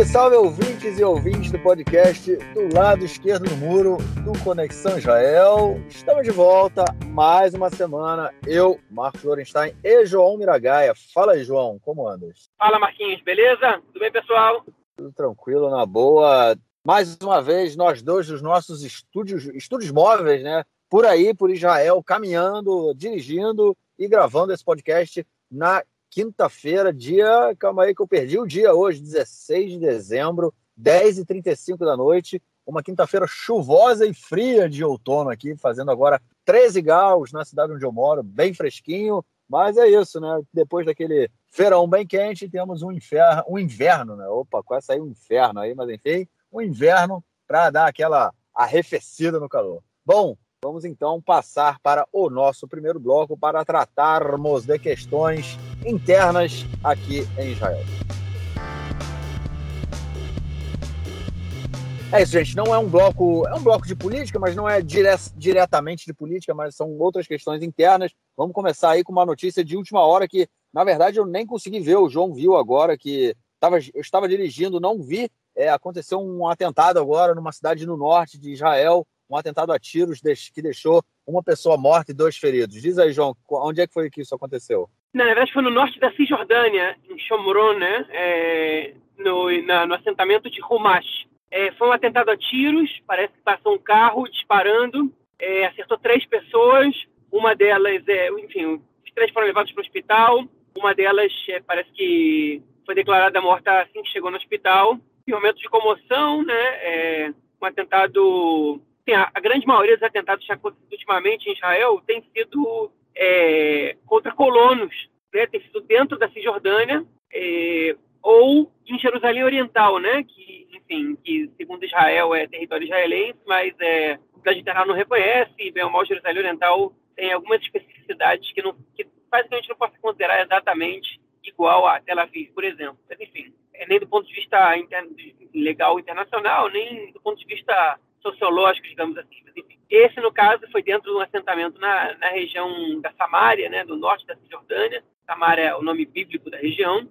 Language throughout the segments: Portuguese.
Salve, salve, ouvintes e ouvintes do podcast do lado esquerdo do muro do Conexão Israel. Estamos de volta mais uma semana. Eu, Marcos Lorenstein e João Miragaia. Fala aí, João, como andas? Fala, Marquinhos, beleza? Tudo bem, pessoal? Tudo tranquilo, na boa. Mais uma vez, nós dois dos nossos estúdios, estúdios móveis, né? Por aí, por Israel, caminhando, dirigindo e gravando esse podcast na quinta-feira, dia. Calma aí que eu perdi o dia hoje, 16 de dezembro, 10h35 da noite. Uma quinta-feira chuvosa e fria de outono aqui, fazendo agora 13 graus na cidade onde eu moro, bem fresquinho. Mas é isso, né? Depois daquele verão bem quente, temos um inferno, um inverno, né? Opa, quase saiu um inferno aí, mas enfim, um inverno para dar aquela arrefecida no calor. Bom, Vamos então passar para o nosso primeiro bloco para tratarmos de questões internas aqui em Israel. É isso, gente. Não é um bloco, é um bloco de política, mas não é dire diretamente de política, mas são outras questões internas. Vamos começar aí com uma notícia de última hora que, na verdade, eu nem consegui ver. O João viu agora que tava, eu estava dirigindo, não vi. É, aconteceu um atentado agora numa cidade no norte de Israel um atentado a tiros que deixou uma pessoa morta e dois feridos. Diz aí, João, onde é que foi que isso aconteceu? Na verdade, foi no norte da Cisjordânia, em Shomron, né? É, no, na, no assentamento de Rumash. É, foi um atentado a tiros, parece que passou um carro disparando, é, acertou três pessoas, uma delas, é, enfim, os três foram levados para o hospital, uma delas é, parece que foi declarada morta assim que chegou no hospital. Em momento de comoção, né? É, um atentado assim, a, a, grande maioria dos atentados que acontecido ultimamente em Israel tem sido é, contra colonos, né? tem sido dentro da Cisjordânia é, ou em Jerusalém Oriental, né? que, enfim, que segundo Israel é território israelense, mas é, a comunidade internacional não reconhece, e bem ou mal Jerusalém Oriental tem algumas especificidades que, não, que que a gente não possa considerar exatamente igual a Tel Aviv, por exemplo. Mas, enfim, é nem do ponto de vista interno, legal internacional, nem do ponto de vista sociológicos, digamos assim. Esse, no caso, foi dentro de um assentamento na, na região da Samária, né, do norte da Cisjordânia. Samária é o nome bíblico da região.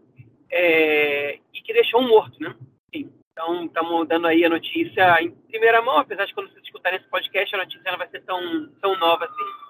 É, e que deixou um morto, né? Enfim, então, estamos dando aí a notícia em primeira mão, apesar de quando vocês escutarem esse podcast, a notícia não vai ser tão, tão nova assim.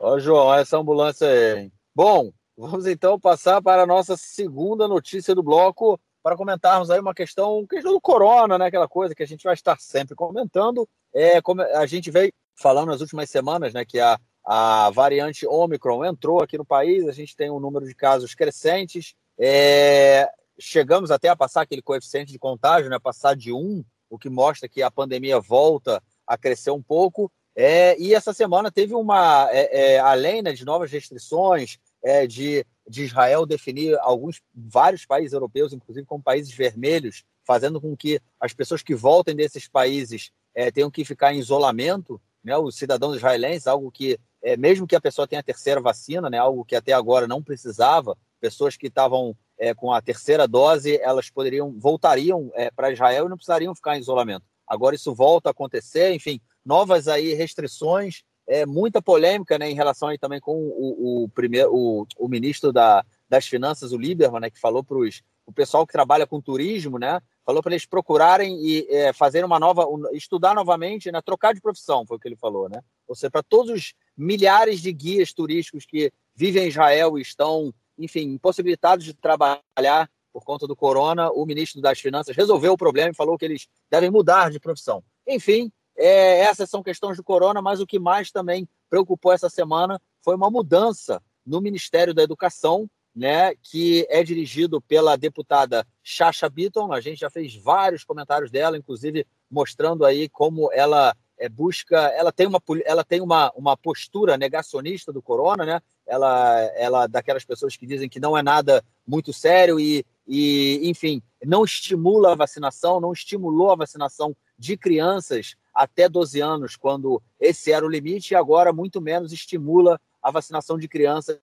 Ó, João, essa ambulância é. Bom, vamos então passar para a nossa segunda notícia do bloco, para comentarmos aí uma questão, questão do corona, né? Aquela coisa que a gente vai estar sempre comentando. É, como a gente veio falando nas últimas semanas, né? Que a, a variante Omicron entrou aqui no país, a gente tem um número de casos crescentes. É, chegamos até a passar aquele coeficiente de contágio, né? Passar de um, o que mostra que a pandemia volta a crescer um pouco. É, e essa semana teve uma, é, é, além né, de novas restrições, é, de de Israel definir alguns vários países europeus, inclusive como países vermelhos, fazendo com que as pessoas que voltem desses países é, tenham que ficar em isolamento, né, os cidadãos israelenses, algo que é, mesmo que a pessoa tenha a terceira vacina, né, algo que até agora não precisava, pessoas que estavam é, com a terceira dose, elas poderiam voltariam é, para Israel e não precisariam ficar em isolamento. Agora isso volta a acontecer, enfim, novas aí restrições é, muita polêmica né, em relação aí também com o, o primeiro, o, o ministro da, das Finanças, o Lieberman, né, que falou para o pessoal que trabalha com turismo, né, falou para eles procurarem e é, fazerem uma nova, estudar novamente, né, trocar de profissão, foi o que ele falou, né? Ou seja, para todos os milhares de guias turísticos que vivem em Israel e estão, enfim, impossibilitados de trabalhar por conta do corona, o ministro das Finanças resolveu o problema e falou que eles devem mudar de profissão. Enfim, é, essas são questões do corona, mas o que mais também preocupou essa semana foi uma mudança no Ministério da Educação, né, que é dirigido pela deputada Chacha Bitton. A gente já fez vários comentários dela, inclusive mostrando aí como ela é, busca, ela tem uma, ela tem uma, uma postura negacionista do corona, né? Ela, ela daquelas pessoas que dizem que não é nada muito sério e, e, enfim, não estimula a vacinação, não estimulou a vacinação de crianças até 12 anos, quando esse era o limite, e agora muito menos estimula a vacinação de crianças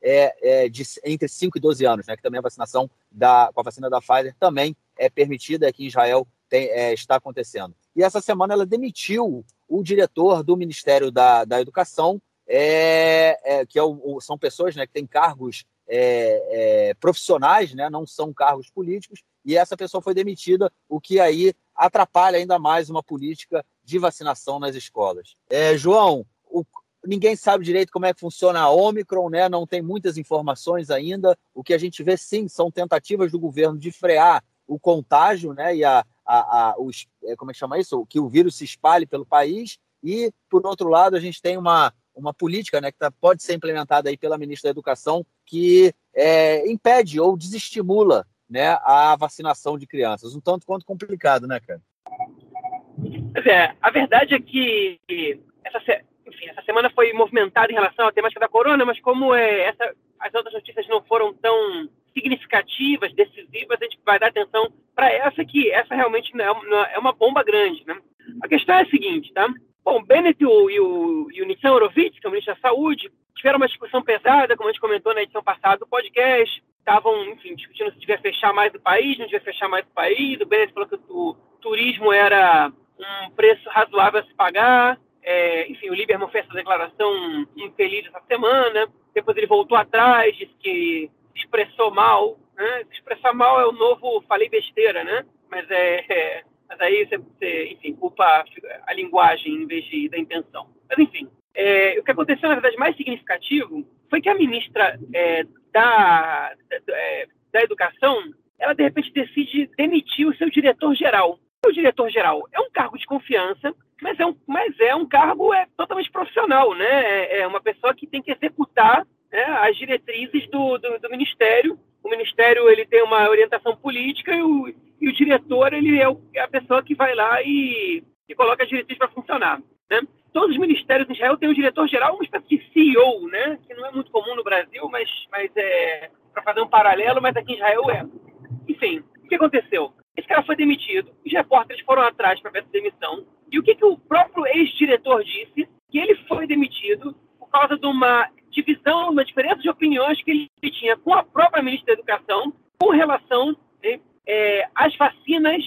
é, é, de entre 5 e 12 anos, né, que também a vacinação da, com a vacina da Pfizer também é permitida aqui em Israel, tem, é, está acontecendo. E essa semana ela demitiu o diretor do Ministério da, da Educação, é, é, que é o, são pessoas né, que têm cargos profissionais, né? não são cargos políticos, e essa pessoa foi demitida, o que aí atrapalha ainda mais uma política de vacinação nas escolas. É, João, o, ninguém sabe direito como é que funciona a Omicron, né? não tem muitas informações ainda. O que a gente vê, sim, são tentativas do governo de frear o contágio né? e a, a, a, os, é, como é que chama isso? Que o vírus se espalhe pelo país. E, por outro lado, a gente tem uma, uma política né, que tá, pode ser implementada aí pela ministra da Educação que é, impede ou desestimula né, a vacinação de crianças. Um tanto quanto complicado, né, cara? É, a verdade é que essa, enfim, essa semana foi movimentada em relação à temática da corona, mas como é, essa, as outras notícias não foram tão significativas, decisivas, a gente vai dar atenção para essa, que essa realmente não é, uma bomba grande. Né? A questão é a seguinte, tá? Bom, Bennett e o, e o, e o Nissan Horowitz, que é o ministro da Saúde, tiveram uma discussão pesada, como a gente comentou na edição passada do podcast. Estavam, enfim, discutindo se devia fechar mais o país, não devia fechar mais o país. O Bennett falou que o turismo era um preço razoável a se pagar. É, enfim, o Lieberman fez essa declaração infeliz essa semana. Depois ele voltou atrás, disse que expressou mal. Né? Expressar mal é o novo falei besteira, né? Mas é, é mas aí você, você, enfim, culpa a linguagem em vez de, da intenção. Mas, enfim, é, o que aconteceu, na verdade, mais significativo foi que a ministra é, da, é, da Educação, ela, de repente, decide demitir o seu diretor-geral. O diretor-geral é um cargo de confiança, mas é um, mas é um cargo é, totalmente profissional, né? É, é uma pessoa que tem que executar né, as diretrizes do, do, do Ministério. O Ministério ele tem uma orientação política e o, e o diretor ele é, o, é a pessoa que vai lá e, e coloca as diretrizes para funcionar. Né? Todos os ministérios em Israel têm um diretor-geral, uma espécie de CEO, né? que não é muito comum no Brasil, mas, mas é para fazer um paralelo, mas aqui em Israel é. Enfim, o que aconteceu? Esse cara foi demitido, os repórteres foram atrás para essa demissão, e o que, que o próprio ex-diretor disse? Que ele foi demitido por causa de uma divisão, uma diferença de opiniões que ele tinha com a própria ministra da Educação com relação né, é, as vacinas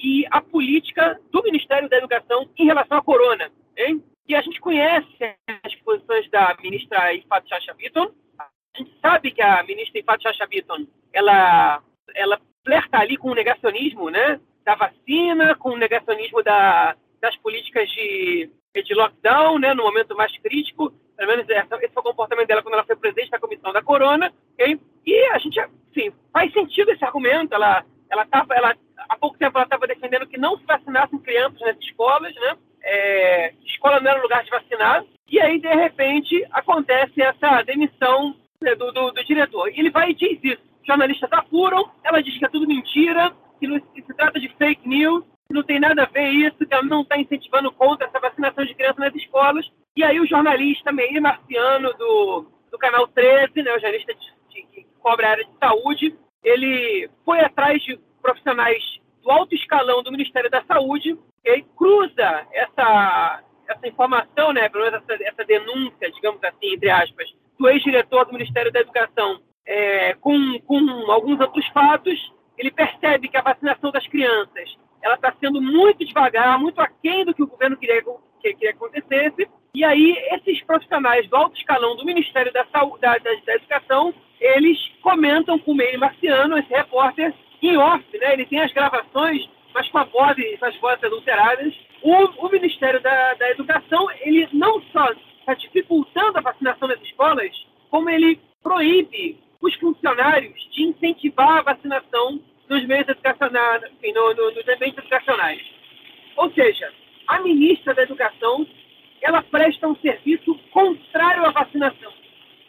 e a política do Ministério da Educação em relação à corona. Hein? E a gente conhece as posições da ministra Ifat Chacha Bitton. A gente sabe que a ministra Ifat Chacha Bitton, ela, ela flerta ali com o negacionismo né, da vacina, com o negacionismo da, das políticas de, de lockdown, né, no momento mais crítico. Pelo menos essa, esse foi o comportamento dela quando ela foi presidente da comissão da corona. Okay? E a gente, sim, faz sentido esse argumento. Ela, ela tava, ela, há pouco tempo ela estava defendendo que não se vacinassem crianças nas escolas, né? É, escola não era lugar de vacinar. E aí, de repente, acontece essa demissão né, do, do, do diretor. E ele vai e diz isso. Os jornalistas apuram, ela diz que é tudo mentira, que, não, que se trata de fake news, que não tem nada a ver isso, que ela não está incentivando contra essa vacinação de crianças nas escolas. E aí o jornalista Meir Marciano, do, do Canal 13, né, o jornalista de, de, que cobre a área de saúde, ele foi atrás de profissionais do alto escalão do Ministério da Saúde e cruza essa, essa informação, né, pelo menos essa, essa denúncia, digamos assim, entre aspas, do ex-diretor do Ministério da Educação é, com, com alguns outros fatos, ele percebe que a vacinação das crianças ela está sendo muito devagar, muito aquém do que o governo queria que, que acontecesse. E aí, esses profissionais do alto escalão do Ministério da, Saúde, da, da, Educação, eles comentam com o meio marciano, esse repórter, em off, né? Ele tem as gravações, mas com a voz, com as vozes adulteradas. O, o Ministério da, da Educação, ele não só está dificultando a vacinação nas escolas, como ele proíbe os funcionários de incentivar a vacinação nos meios educacionais, enfim, no, no, nos eventos educacionais. Ou seja, a ministra da Educação, ela presta um serviço contrário à vacinação.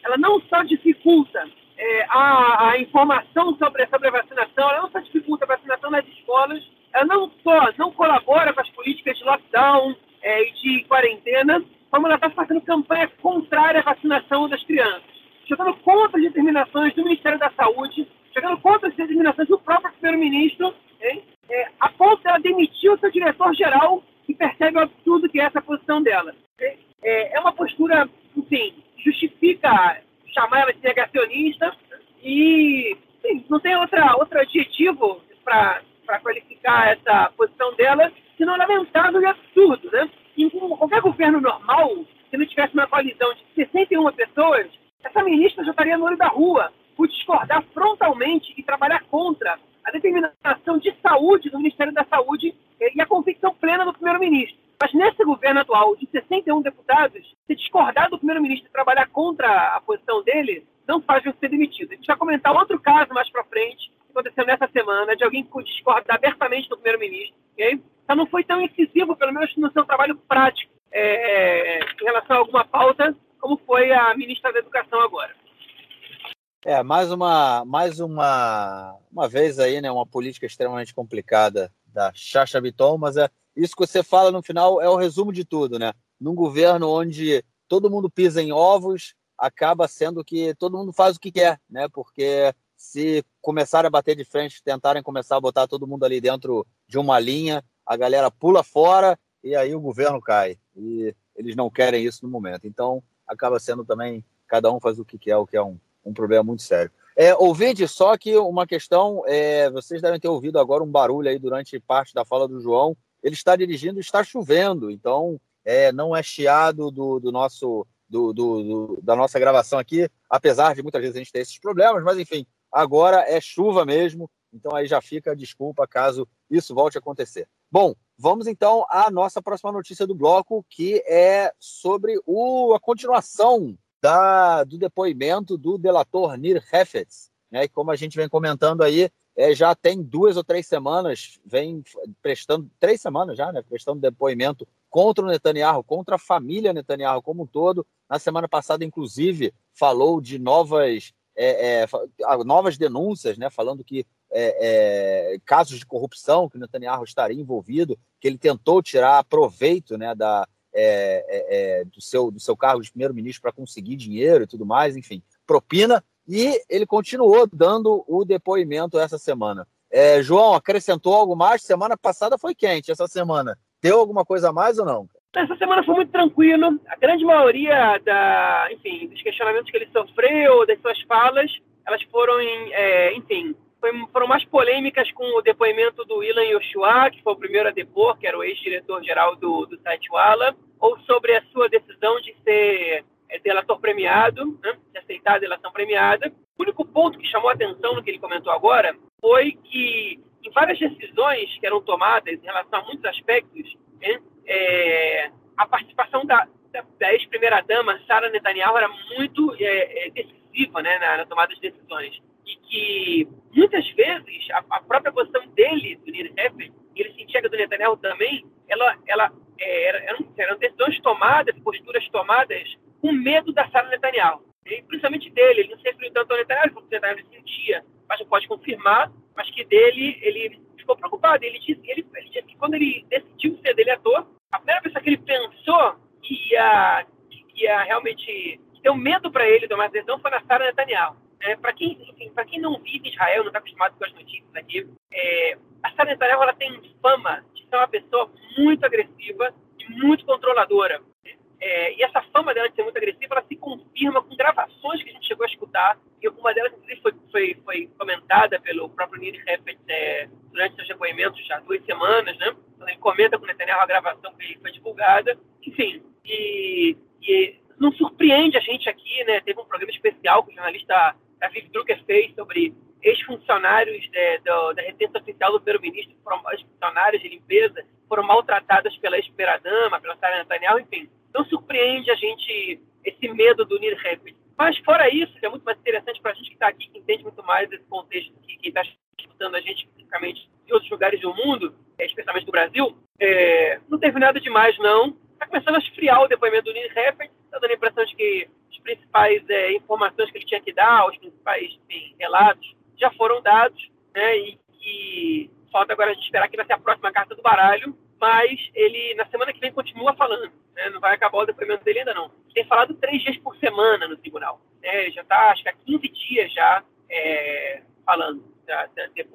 Ela não só dificulta é, a, a, informação sobre, sobre a vacinação, ela não só dificulta a vacinação nas escolas, ela não só não colabora com as políticas de lockdown é, e de quarentena, como ela está fazendo campanha contrária à vacinação das crianças, jogando contra as determinações do Ministério da Saúde, chegando contra as determinações do próprio primeiro-ministro, é, a ponto dela demitir o seu diretor-geral e percebe o absurdo que é essa posição dela. É, é uma postura, enfim, justifica chamar ela de negacionista e enfim, não tem outra, outro adjetivo para qualificar essa posição dela, senão lamentável e absurdo. Né? Em qualquer governo normal, se não tivesse uma coalizão de 61 pessoas, essa ministra já estaria no olho da rua por discordar frontalmente e trabalhar contra a determinação de saúde do Ministério da Saúde e a convicção plena do primeiro-ministro. Mas nesse governo atual, de 61 deputados, se discordar do primeiro-ministro e trabalhar contra a posição dele, não faz você ser demitido. A gente vai comentar outro caso mais para frente, que aconteceu nessa semana, de alguém que discorda abertamente do primeiro-ministro. Okay? Então não foi tão incisivo, pelo menos no seu trabalho prático, é, em relação a alguma pauta, como foi a ministra da Educação agora. É, mais uma, mais uma, uma vez aí, né, uma política extremamente complicada da Chacha Biton, mas é isso que você fala no final é o resumo de tudo, né? Num governo onde todo mundo pisa em ovos, acaba sendo que todo mundo faz o que quer, né? Porque se começarem a bater de frente, tentarem começar a botar todo mundo ali dentro de uma linha, a galera pula fora e aí o governo cai. E eles não querem isso no momento. Então, acaba sendo também cada um faz o que quer, o que é um um problema muito sério. É, ouvinte, só que uma questão, é, vocês devem ter ouvido agora um barulho aí durante parte da fala do João. Ele está dirigindo, está chovendo, então é, não é chiado do, do nosso do, do, da nossa gravação aqui, apesar de muitas vezes a gente ter esses problemas, mas enfim, agora é chuva mesmo, então aí já fica a desculpa caso isso volte a acontecer. Bom, vamos então à nossa próxima notícia do bloco, que é sobre o, a continuação da, do depoimento do delator Nir Hefetz, né? como a gente vem comentando aí, é, já tem duas ou três semanas, vem prestando, três semanas já, né? Prestando depoimento contra o Netanyahu, contra a família Netanyahu como um todo. Na semana passada, inclusive, falou de novas, é, é, novas denúncias, né? Falando que é, é, casos de corrupção que Netanyahu estaria envolvido, que ele tentou tirar proveito né, da, é, é, é, do, seu, do seu cargo de primeiro-ministro para conseguir dinheiro e tudo mais, enfim, propina, e ele continuou dando o depoimento essa semana. É, João, acrescentou algo mais? Semana passada foi quente, essa semana. Deu alguma coisa a mais ou não? Essa semana foi muito tranquilo. A grande maioria da, enfim, dos questionamentos que ele sofreu, das suas falas, elas foram, em, é, enfim, foram mais polêmicas com o depoimento do Ilan Yoshua, que foi o primeiro a depor, que era o ex-diretor-geral do, do site Wala, ou sobre a sua decisão de ser é, delator premiado, né, de aceitar a delação premiada. O único ponto que chamou a atenção no que ele comentou agora foi que em várias decisões que eram tomadas em relação a muitos aspectos, né, é, a participação da, da, da ex-primeira-dama, Sara Netanyahu, era muito é, é, decisiva né, na, na, tomada de decisões. E que, muitas vezes, a, a própria posição dele, do Nir Heffer, e ele sentia que do Netanyahu também, ela, ela é, eram, eram decisões tomadas, posturas tomadas com medo da Sara Netanyahu. E, principalmente dele, ele não se referiu tanto ao Netanyahu, porque o Netanyahu sentia, mas não pode confirmar, mas que dele, ele ficou preocupado. Ele disse, ele, ele disse que quando ele decidiu ser deletor, a primeira pessoa que ele pensou que ia, que ia realmente ter um medo para ele tomar decisão foi na Sara Netanyahu. É, para quem, enfim, quem não vive Israel, não está acostumado com as notícias aqui, é, a Sara Netanyahu ela tem fama de ser uma pessoa muito agressiva e muito controladora. É, e essa fama dela de ser muito agressiva, ela se confirma com gravações que a gente chegou a escutar, e alguma delas, foi, foi, foi comentada pelo próprio Niri Heffert é, durante seus depoimentos já há duas semanas, né? Então, ele comenta com Netanyahu a gravação que foi divulgada. Enfim, e, e não surpreende a gente aqui, né? Teve um programa especial que o jornalista David Drucker fez sobre ex-funcionários é, da Retenção Oficial do primeiro-ministro, ex-funcionários de limpeza, foram maltratadas pela ex-primeira-dama, pela Sarah Netanyahu, enfim. Não surpreende a gente esse medo do Nir Hepburn. Mas fora isso, é muito mais interessante para a gente que está aqui, que entende muito mais desse contexto, que está escutando a gente especificamente de outros lugares do mundo, é, especialmente do Brasil, é, não teve nada demais, não. Está começando a esfriar o depoimento do Nir Hepburn, está dando a impressão de que principais é, informações que ele tinha que dar, os principais enfim, relatos, já foram dados, né? E que falta agora a gente esperar que vai ser a próxima carta do baralho, mas ele na semana que vem continua falando, né? Não vai acabar o depoimento dele ainda não. Tem falado três dias por semana no tribunal, né? Já está, acho que há 15 dias já é, falando, já,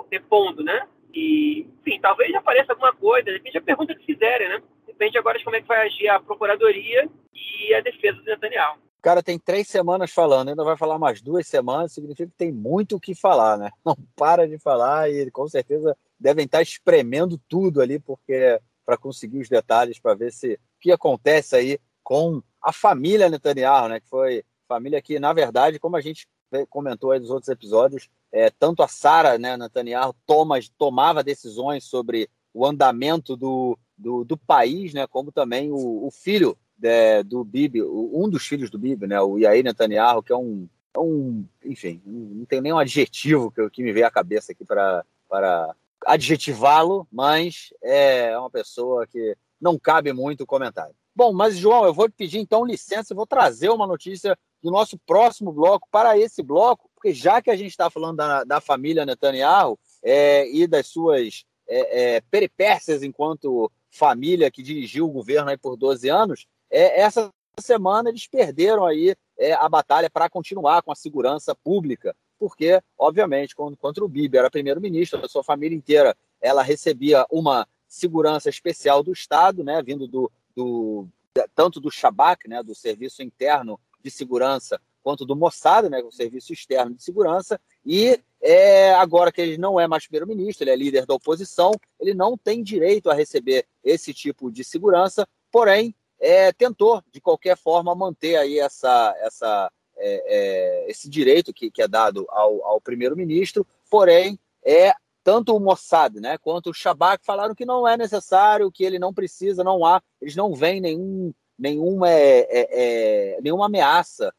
depondo, né? E, enfim, talvez apareça alguma coisa, depende da pergunta que fizerem, né? Depende agora de como é que vai agir a procuradoria e a defesa do Netanyahu. O cara tem três semanas falando, ainda vai falar mais duas semanas, significa que tem muito o que falar, né? Não para de falar e com certeza devem estar espremendo tudo ali, porque para conseguir os detalhes, para ver se o que acontece aí com a família Netanyahu, né? Que foi Família que, na verdade, como a gente comentou aí nos outros episódios, é, tanto a Sara né, Netanyahu toma, tomava decisões sobre o andamento do, do, do país, né, como também o, o filho de, do Bibi, um dos filhos do Bibi, né, o Yair Netanyahu, que é um, é um enfim, não tem nenhum adjetivo que, que me veio à cabeça aqui para adjetivá-lo, mas é uma pessoa que não cabe muito o comentário. Bom, mas João, eu vou pedir então licença, eu vou trazer uma notícia do nosso próximo bloco para esse bloco, porque já que a gente está falando da, da, família Netanyahu é, e das suas é, é, peripécias enquanto família que dirigiu o governo aí por 12 anos, é, essa semana eles perderam aí é, a batalha para continuar com a segurança pública, porque, obviamente, quando, contra o Bibi era primeiro-ministro, a sua família inteira ela recebia uma segurança especial do Estado, né, vindo do, do tanto do Shabak, né, do Serviço Interno de Segurança, quanto do Mossad, né, o Serviço Externo de Segurança, e é, agora que ele não é mais primeiro-ministro, ele é líder da oposição, ele não tem direito a receber esse tipo de segurança, porém, é, tentou, de qualquer forma, manter aí essa, essa, é, é esse direito que, que é dado ao, ao primeiro-ministro, porém, é tanto o Mossad né, quanto o Shabak falaram que não é necessário, que ele não precisa, não há, eles não veem nenhum, nenhuma, é, é, é nenhuma ameaça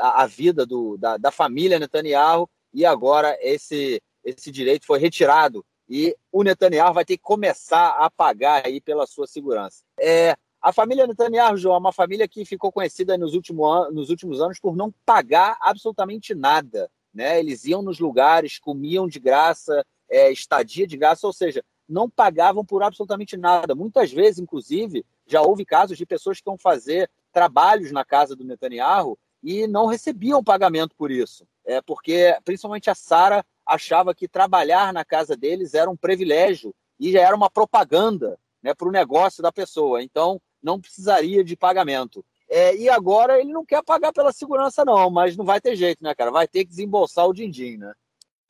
à vida do, da, da, família Netanyahu e agora esse, esse direito foi retirado e o Netanyahu vai ter que começar a pagar aí pela sua segurança. É, a família Netanyahu, João, é uma família que ficou conhecida nos, último nos últimos anos por não pagar absolutamente nada. Né? Eles iam nos lugares, comiam de graça, é, estadia de graça, ou seja, não pagavam por absolutamente nada. Muitas vezes, inclusive, já houve casos de pessoas que iam fazer trabalhos na casa do Netanyahu e não recebiam pagamento por isso. É porque, principalmente a Sara, achava que trabalhar na casa deles era um privilégio e já era uma propaganda né, para o negócio da pessoa. Então, não precisaria de pagamento. É, e agora ele não quer pagar pela segurança, não, mas não vai ter jeito, né, cara? Vai ter que desembolsar o din-din, né?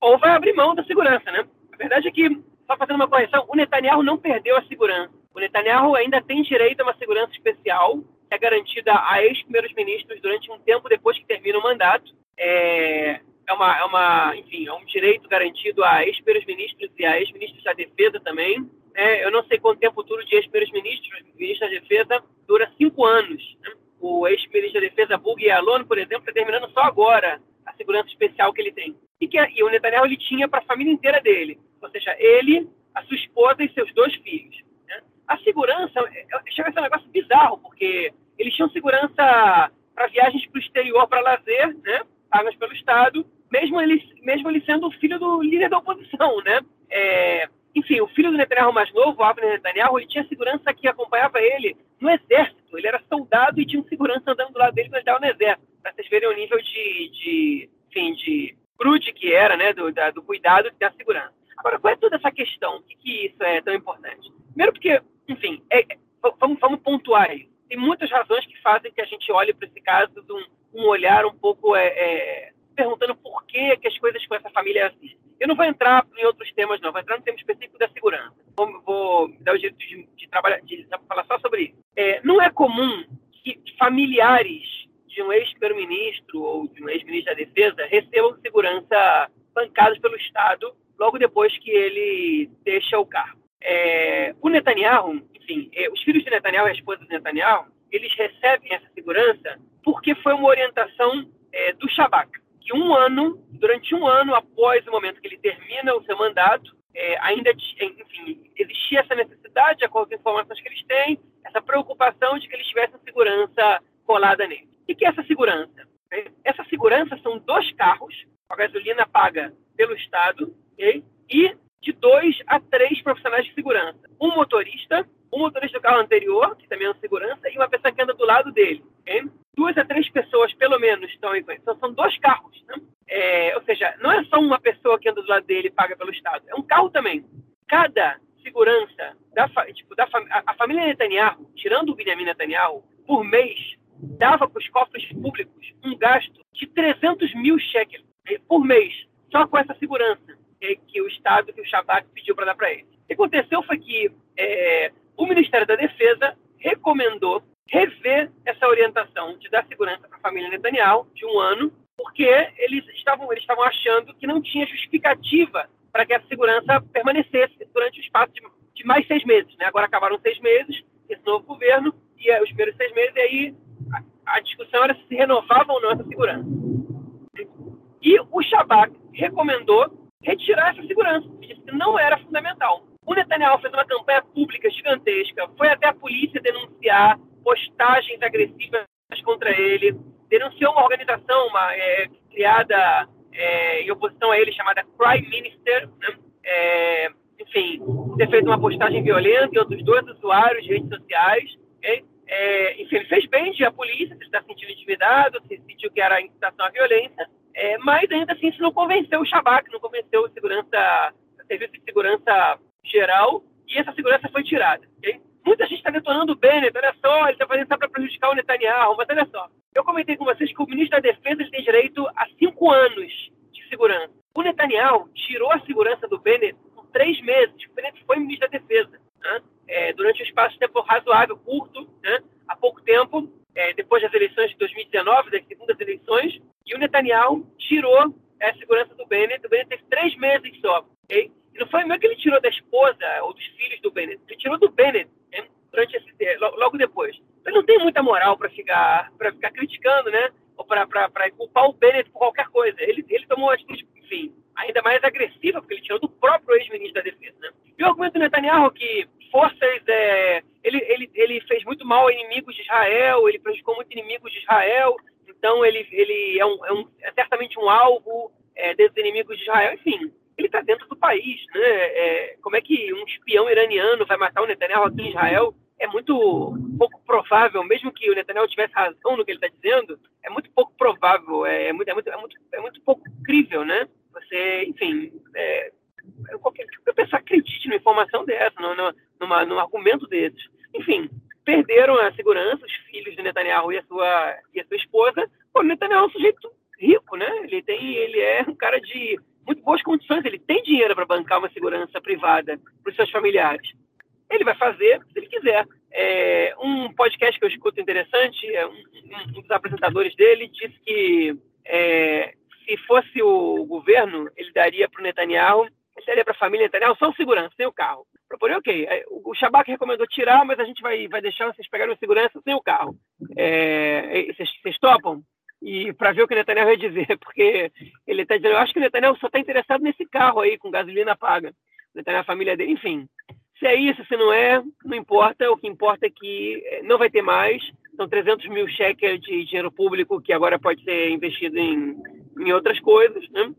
ou vai abrir mão da segurança, né? A verdade é que, só fazendo uma correção, o Netanyahu não perdeu a segurança. O Netanyahu ainda tem direito a uma segurança especial, que é garantida a ex-primeiros ministros durante um tempo depois que termina o mandato. É, é, uma, é uma, enfim, é um direito garantido a ex-primeiros ministros e a ex-ministros da defesa também. É, eu não sei quanto tempo dura de ex-primeiros ministros, ministro da defesa dura cinco anos. Né? O ex-ministro da defesa, Bug Alon, por exemplo, está terminando só agora a segurança especial que ele tem e que e o Netanyahu ele tinha para a família inteira dele, ou seja, ele, a sua esposa e seus dois filhos. Né? A segurança é, é, chega a ser um negócio bizarro, porque eles tinham segurança para viagens para o exterior, para lazer, né? pagas pelo Estado, mesmo ele, mesmo ele sendo o filho do líder da oposição. Né? É, enfim, o filho do Netanyahu mais novo, Avner Netanyahu, ele tinha segurança que acompanhava ele no exército. Ele era soldado e tinha segurança andando do lado dele ele estava no exército. Para vocês verem o nível de, de, enfim, de crude que era, né, do, da, do cuidado e da segurança. Agora, qual é toda essa questão? Por que, que isso é tão importante? Primeiro porque, enfim, é, é vamos, vamos pontuar aí. Tem muitas razões que fazem que a gente olhe para esse caso de um, um olhar um pouco é, é, perguntando por que, que as coisas com essa família é assim. Eu não vou entrar em outros temas, não. Vou entrar no tema específico da segurança. Vou, vou dar o jeito de, de, trabalhar, de falar só sobre isso. É, não é comum que familiares de um ex-primeiro-ministro ou de um ex-ministro da Defesa recebam segurança bancados pelo Estado logo depois que ele deixa o cargo. É, o Netanyahu, enfim, é, os filhos de Netanyahu e a esposa de Netanyahu, eles recebem essa segurança porque foi uma orientação é, do Shabak, que um ano, durante um ano após o momento que ele termina o seu mandato, é, ainda, enfim, existia essa necessidade, com as informações que eles têm, essa preocupação de que eles tivessem segurança colada nele. O que é essa segurança? Essa segurança são dois carros, a gasolina paga pelo Estado, okay? e de dois a três profissionais de segurança. Um motorista, um motorista do carro anterior, que também é uma segurança, e uma pessoa que anda do lado dele. Okay? Duas a três pessoas, pelo menos, estão ele. Então, são dois carros. Né? É, ou seja, não é só uma pessoa que anda do lado dele e paga pelo Estado. É um carro também. Cada segurança, da, tipo, da, a, a família Netanyahu, tirando o Benjamin Netanyahu, por mês, dava para os cofres públicos um gasto de 300 mil shekels por mês, só com essa segurança que o Estado, que o Shabak pediu para dar para eles. O que aconteceu foi que é, o Ministério da Defesa recomendou rever essa orientação de dar segurança para família Netanyahu de um ano, porque eles estavam, eles estavam achando que não tinha justificativa para que a segurança permanecesse durante o espaço de, de mais seis meses. Né? Agora acabaram seis meses, esse novo governo, e é, os primeiros seis meses, e aí a, a discussão era se renovava ou não essa segurança. E o Shabak recomendou retirar essa segurança, que não era fundamental. O Netanyahu fez uma campanha pública gigantesca, foi até a polícia denunciar postagens agressivas contra ele, denunciou uma organização uma, é, criada é, em oposição a ele, chamada Crime Minister, né? é, enfim, ter feito uma postagem violenta e outros dois usuários de redes sociais. Okay? É, enfim, ele fez bem de a polícia, se está sentindo intimidado, se sentiu que era incitação à violência, é, mas ainda assim isso não convenceu o Shabak, não convenceu o segurança, o serviço de segurança geral, e essa segurança foi tirada. Okay? Muita gente está detonando o Bennett, olha só, ele está fazendo isso para prejudicar o Netanyahu, mas olha só. Eu comentei com vocês que o ministro da Defesa tem direito a cinco anos de segurança. O Netanyahu tirou a segurança do Bennett por três meses. O Bennett foi ministro da Defesa. Né? É, durante um espaço de tempo razoável, curto, né? há pouco tempo, é, depois das eleições de 2019, das segundas eleições, e o Netanyahu tirou a segurança do Bennett. O Bennett teve três meses só. Okay? E não foi mesmo que ele tirou da esposa ou dos filhos do Bennett, ele tirou do Bennett durante esse logo depois. Ele não tem muita moral para ficar para ficar criticando, né? Ou para culpar o Bennett por qualquer coisa. Ele, ele tomou atitude, enfim, ainda mais agressiva, porque ele tirou do próprio ex-ministro da Defesa. Né? E o argumento do Netanyahu que forças. É, ele, ele, ele fez muito mal a inimigos de Israel, ele prejudicou muito inimigos de Israel, então ele, ele é, um, é, um, é certamente um alvo é, desses inimigos de Israel, enfim ele está dentro do país, né? É, como é que um espião iraniano vai matar o Netanyahu aqui em Israel? é muito pouco provável, mesmo que o Netanyahu tivesse razão no que ele está dizendo, é muito pouco provável, é, é, muito, é, muito, é, muito, é muito pouco crível, né? Você, enfim, é, qualquer, qualquer pessoa acredite numa informação dessa, no, numa, num argumento desses. Enfim, perderam a segurança, os filhos do Netanyahu e a sua, e a sua esposa. o Netanyahu é um sujeito rico, né? Ele, tem, ele é um cara de muito boas condições, ele tem dinheiro para bancar uma segurança privada para os seus familiares ele vai fazer se ele quiser. É, um podcast que eu escuto interessante, é um, um, dos apresentadores dele disse que é, se fosse o governo, ele daria para o Netanyahu, ele daria para a família Netanyahu só o segurança, sem o carro. Proporei, ok. O Shabak recomendou tirar, mas a gente vai, vai deixar vocês pegarem o segurança sem o carro. É, vocês, vocês topam? E para ver o que o Netanyahu vai dizer, porque ele está dizendo, eu acho que o Netanyahu só está interessado nesse carro aí, com gasolina paga. O Netanyahu, a família dele, enfim. Se é isso, se não é, não importa. O que importa é que eh, não vai ter mais. São 300 mil cheques de dinheiro público que agora pode ser investido em, em outras coisas. Né?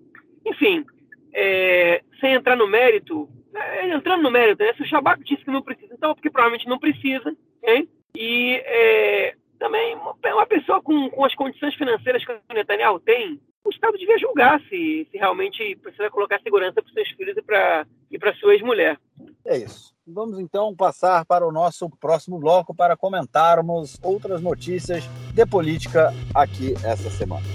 Enfim, é, sem entrar no mérito, é, entrando no mérito, né? se o Shabak disse que não precisa, então porque provavelmente não precisa. Okay? E é, também uma, pessoa com, com as condições financeiras que o Netanyahu tem, o Estado devia julgar se, se realmente precisa colocar segurança para seus filhos e para e sua ex-mulher. É isso. Vamos então passar para o nosso próximo bloco para comentarmos outras notícias de política aqui essa semana.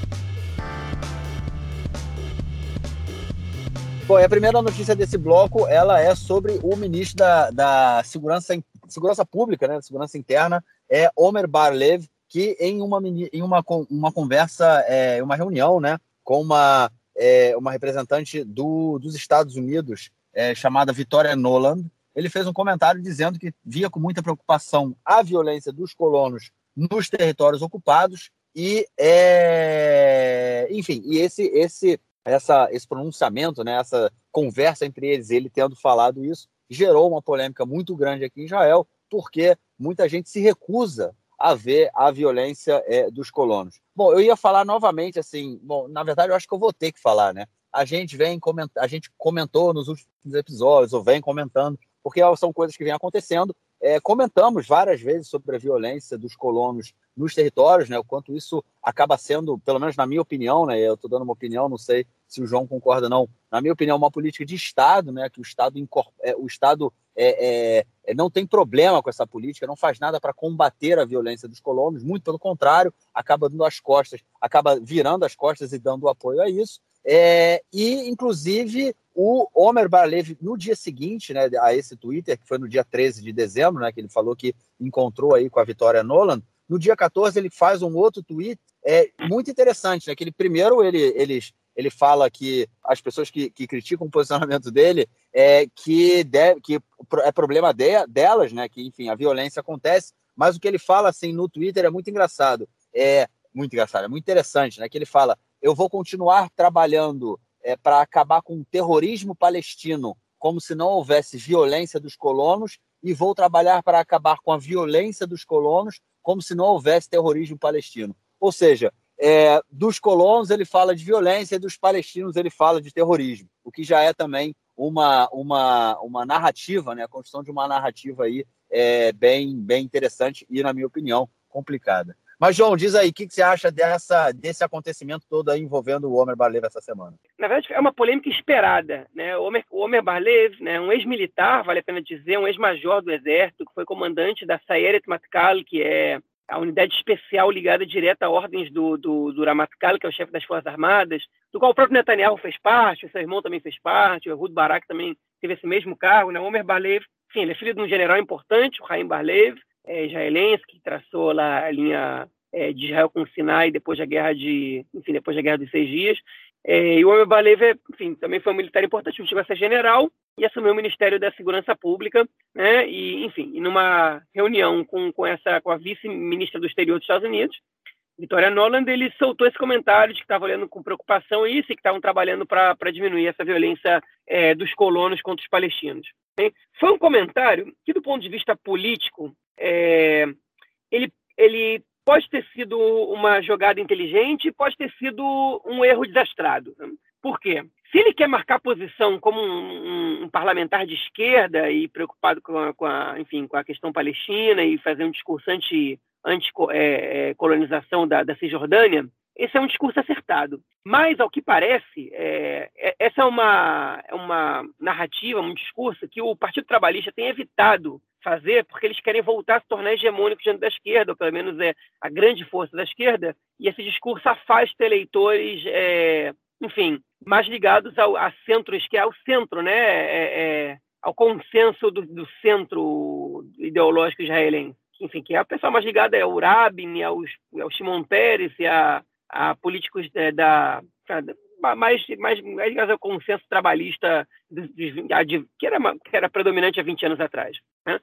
Bom, a primeira notícia desse bloco ela é sobre o ministro da, da Segurança, Segurança Pública, né, Segurança Interna, é Omer Barlev, que em uma, em uma, uma conversa, é, uma reunião né, com uma, é, uma representante do, dos Estados Unidos é, chamada Vitória Noland, ele fez um comentário dizendo que via com muita preocupação a violência dos colonos nos territórios ocupados e, é, enfim, e esse, esse, essa, esse pronunciamento, né, essa conversa entre eles, ele tendo falado isso, gerou uma polêmica muito grande aqui em Israel, porque muita gente se recusa a ver a violência é, dos colonos. Bom, eu ia falar novamente assim, bom, na verdade eu acho que eu vou ter que falar, né? a gente vem comentar, a gente comentou nos últimos episódios, ou vem comentando, porque são coisas que vêm acontecendo. É, comentamos várias vezes sobre a violência dos colonos nos territórios, né, o quanto isso acaba sendo, pelo menos na minha opinião, né, eu estou dando uma opinião, não sei se o João concorda ou não, na minha opinião, uma política de Estado, né, que o Estado, é, o Estado é, é, é, não tem problema com essa política, não faz nada para combater a violência dos colonos, muito pelo contrário, acaba dando as costas, acaba virando as costas e dando apoio a isso. É, e, inclusive, o Omer Barlev, no dia seguinte né, a esse Twitter, que foi no dia 13 de dezembro, né, que ele falou que encontrou aí com a Vitória Nolan, No dia 14, ele faz um outro tweet é, muito interessante, né? Que ele, primeiro, ele, eles ele fala que as pessoas que, que criticam o posicionamento dele é que, deve, que é problema de, delas, né? Que, enfim, a violência acontece, mas o que ele fala assim no Twitter é muito engraçado. É muito engraçado, é muito interessante, né? Que ele fala: eu vou continuar trabalhando é, para acabar com o terrorismo palestino, como se não houvesse violência dos colonos, e vou trabalhar para acabar com a violência dos colonos, como se não houvesse terrorismo palestino. Ou seja, é, dos colonos ele fala de violência e dos palestinos ele fala de terrorismo, o que já é também uma, uma, uma narrativa, né? a construção de uma narrativa aí é, bem, bem interessante e, na minha opinião, complicada. Mas, João, diz aí, o que, que, você acha dessa, desse acontecimento todo envolvendo o Omer Barlev essa semana? Na verdade, é uma polêmica esperada. Né? O, Omer, o Omer Barlev, né, um ex-militar, vale a pena dizer, um ex-major do Exército, que foi comandante da Sayeret Matkal, que é a unidade especial ligada direta a ordens do, do, do Ramatkal, que é o chefe das Forças Armadas, do qual o próprio Netanyahu fez parte, o seu irmão também fez parte, o Ehud Barak também teve esse mesmo cargo, né? O Omer Barlev, sim, ele é filho de um general importante, o Haim Barlev, é, israelense, que traçou lá a linha é, de Israel com o Sinai depois da guerra de, enfim, depois da guerra dos seis dias. É, e o Omer Barlev, enfim, também foi um militar importante, chegou a ser general, e assumiu o Ministério da Segurança Pública, né? E, enfim, numa reunião com, com essa com a vice-ministra do Exterior dos Estados Unidos, Vitória Noland, ele soltou esse comentário de que estava olhando com preocupação isso e que estavam trabalhando para diminuir essa violência é, dos colonos contra os palestinos. Foi um comentário que, do ponto de vista político, é, ele, ele pode ter sido uma jogada inteligente, pode ter sido um erro desastrado. Por quê? Se ele quer marcar posição como um, um, parlamentar de esquerda e preocupado com a, com a, enfim, com a questão palestina e fazer um discurso anti, anti-colonização é, é da, da Cisjordânia, esse é um discurso acertado. Mas, ao que parece, é, é, essa é uma, é uma narrativa, um discurso que o Partido Trabalhista tem evitado fazer porque eles querem voltar a se tornar hegemônicos diante da esquerda, ou pelo menos é a grande força da esquerda, e esse discurso afasta eleitores é, enfim, mais ligados ao centro, que é ao centro, né? É, é, ao consenso do, do, centro ideológico israelense. Enfim, que é a pessoa mais ligada ao Rabin, aos, ao Shimon Peres a, a políticos é, da, da mais, mais, mais ligados ao consenso trabalhista dos, dos, que, era, que era predominante há 20 anos atrás. Né?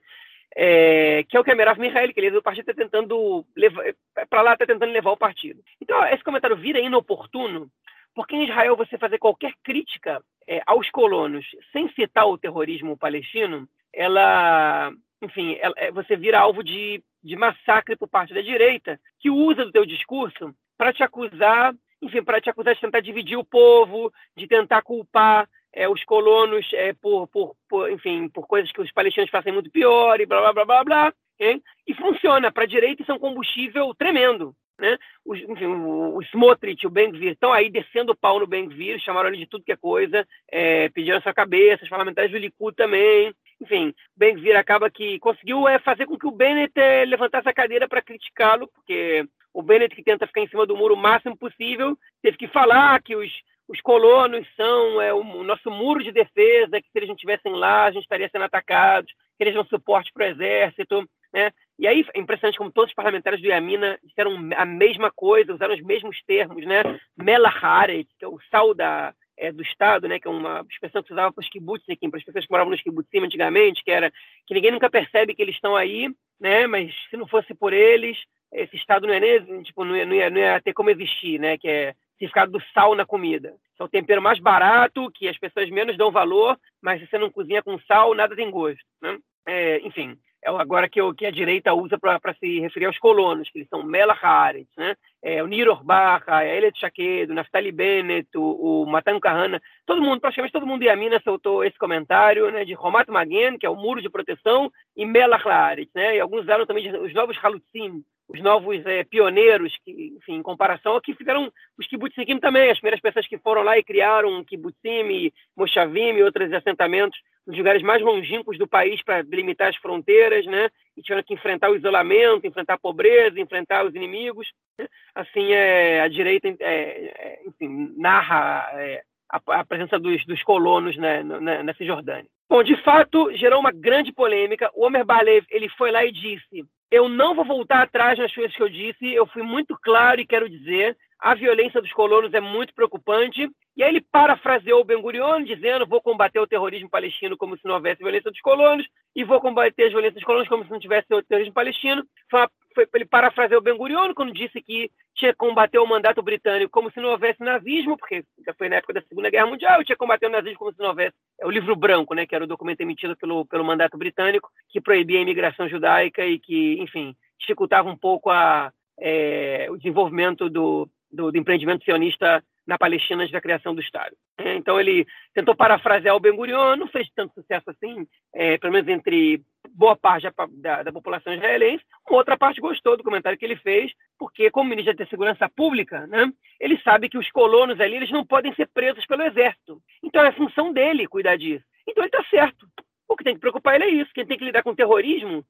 É, que é o que a Merav Mihael, que ele do partido está tentando levar para lá, está tentando levar o partido. Então, esse comentário vira inoportuno porque em Israel você fazer qualquer crítica é, aos colonos sem citar o terrorismo palestino, ela, enfim, ela, é, você vira alvo de, de massacre por parte da direita, que usa do teu discurso para te acusar, enfim, para te acusar de tentar dividir o povo, de tentar culpar é, os colonos é, por, por, por, enfim, por coisas que os palestinos fazem muito pior e blá blá blá blá blá. Hein? E funciona. Para a direita isso é um combustível tremendo. Né? Os, enfim, o, o Smotrich, o Ben-Gvir, estão aí descendo o pau no Ben-Gvir, chamaram ele de tudo que é coisa, é, pediram sua cabeça, os parlamentares do Likud também. Enfim, Ben-Gvir acaba que conseguiu é, fazer com que o Bennett é, levantasse a cadeira para criticá-lo, porque o Bennett, que tenta ficar em cima do muro o máximo possível, teve que falar que os, os colonos são é, o, o, nosso muro de defesa, que se eles não estivessem lá, a gente estaria sendo atacados, que eles dão suporte para o exército. Né? E aí é impressionante como todos os parlamentares do Iamina disseram a mesma coisa, usaram os mesmos termos, né? Melaharet, que é o sal da, é, do Estado, né? Que é uma expressão que se usava para os kibbutz aqui, para as pessoas que moravam nos kibbutzim antigamente, que era que ninguém nunca percebe que eles estão aí, né? Mas se não fosse por eles, esse Estado não ia, tipo, não ia, não ia, não ia ter como existir, né? Que é significado do sal na comida. É o tempero mais barato, que as pessoas menos dão valor, mas se você não cozinha com sal, nada tem gosto, né? É, enfim, é agora que, que a direita usa para se referir aos colonos, que eles são Mela Haaretz, né? é, o Niro Orbach, a Elet Shaqued, o Naftali Bennett, o, o Matan Kahana, todo mundo, praticamente todo mundo em Amina soltou esse comentário né, de Romat Magen, que é o muro de proteção, e Mela Haaretz, né? e alguns usaram também de, os novos Halutzim, os novos é, pioneiros, que, enfim, em comparação ao que fizeram os kibbutzim também, as primeiras pessoas que foram lá e criaram kibbutzim, e moshavim e outros assentamentos nos lugares mais longínquos do país para delimitar as fronteiras, né? E tiveram que enfrentar o isolamento, enfrentar a pobreza, enfrentar os inimigos. Né? Assim, é, a direita, é, enfim, narra é, a, presença dos, dos colonos né, na, na Cisjordânia. Bom, de fato, gerou uma grande polêmica. O Omer Balev ele foi lá e disse: Eu não vou voltar atrás nas coisas que eu disse. Eu fui muito claro e quero dizer: a violência dos colonos é muito preocupante. E aí ele parafraseou o Ben Gurion, dizendo: vou combater o terrorismo palestino como se não houvesse violência dos colonos, e vou combater as violências colonos como se não tivesse terrorismo palestino. Foi, uma, foi ele parafraseou o Ben Gurion quando disse que tinha que combater o mandato britânico como se não houvesse nazismo, porque foi na época da Segunda Guerra Mundial, tinha que combater o nazismo como se não houvesse é o livro branco, né, que era o documento emitido pelo, pelo mandato britânico, que proibia a imigração judaica e que, enfim, dificultava um pouco a, é, o desenvolvimento do, do, do, empreendimento sionista na Palestina antes da criação do Estado. É, então ele tentou parafrasear o Ben Gurion, não fez tanto sucesso assim, é, pelo menos entre boa parte da, da, população israelense. Outra parte gostou do comentário que ele fez, porque como ministro da Segurança Pública, né, ele sabe que os colonos ali eles não podem ser presos pelo exército. Então é função dele cuidar disso. Então ele está certo. O que tem que preocupar ele é isso. Quem tem que lidar com terrorismo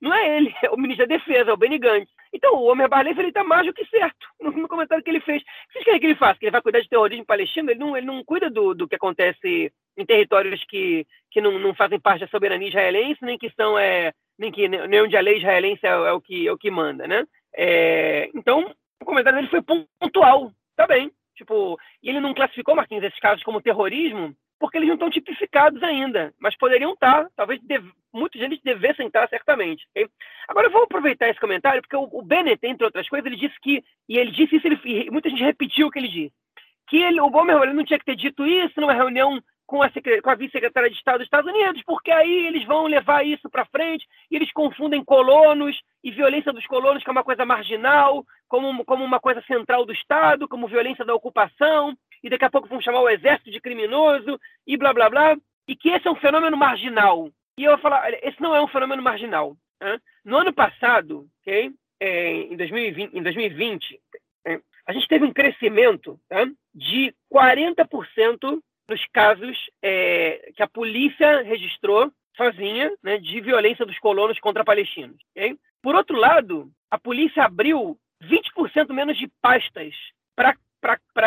não é ele, é o ministro da Defesa, é o Benny Gantz. Então o Omer Barlev está mais do que certo no, comentário que ele fez. Vocês querem que ele faça? Que ele vai cuidar de terrorismo palestino? Ele não, ele não cuida do, do que acontece em territórios que, que não, não fazem parte da soberania israelense, nem que são é, nem que nem onde a lei israelense é, é o que é o que manda, né? É, então o comentário dele foi pontual, tá bem. Tipo, e ele não classificou, Marquinhos, esses casos como terrorismo, porque eles não estão tipificados ainda, mas poderiam estar, talvez deve, muitos deles devessem estar, certamente. Okay? Agora eu vou aproveitar esse comentário, porque o, Bennett, entre outras coisas, ele disse que, e ele disse isso, ele, muita gente repetiu o que ele disse, que ele, o Bomer ele não tinha que ter dito isso numa reunião com a, com a vice-secretária de Estado dos Estados Unidos, porque aí eles vão levar isso para frente e eles confundem colonos e violência dos colonos, que é uma coisa marginal, como, como uma coisa central do Estado, como violência da ocupação, e daqui a pouco vão chamar o exército de criminoso e blá blá blá, e que esse é um fenômeno marginal. E eu vou falar, esse não é um fenômeno marginal. Né? No ano passado, okay, é, em 2020, em 2020 é, a gente teve um crescimento tá, de 40% nos casos é, que a polícia registrou sozinha né, de violência dos colonos contra palestinos. Okay? Por outro lado, a polícia abriu 20% menos de pastas para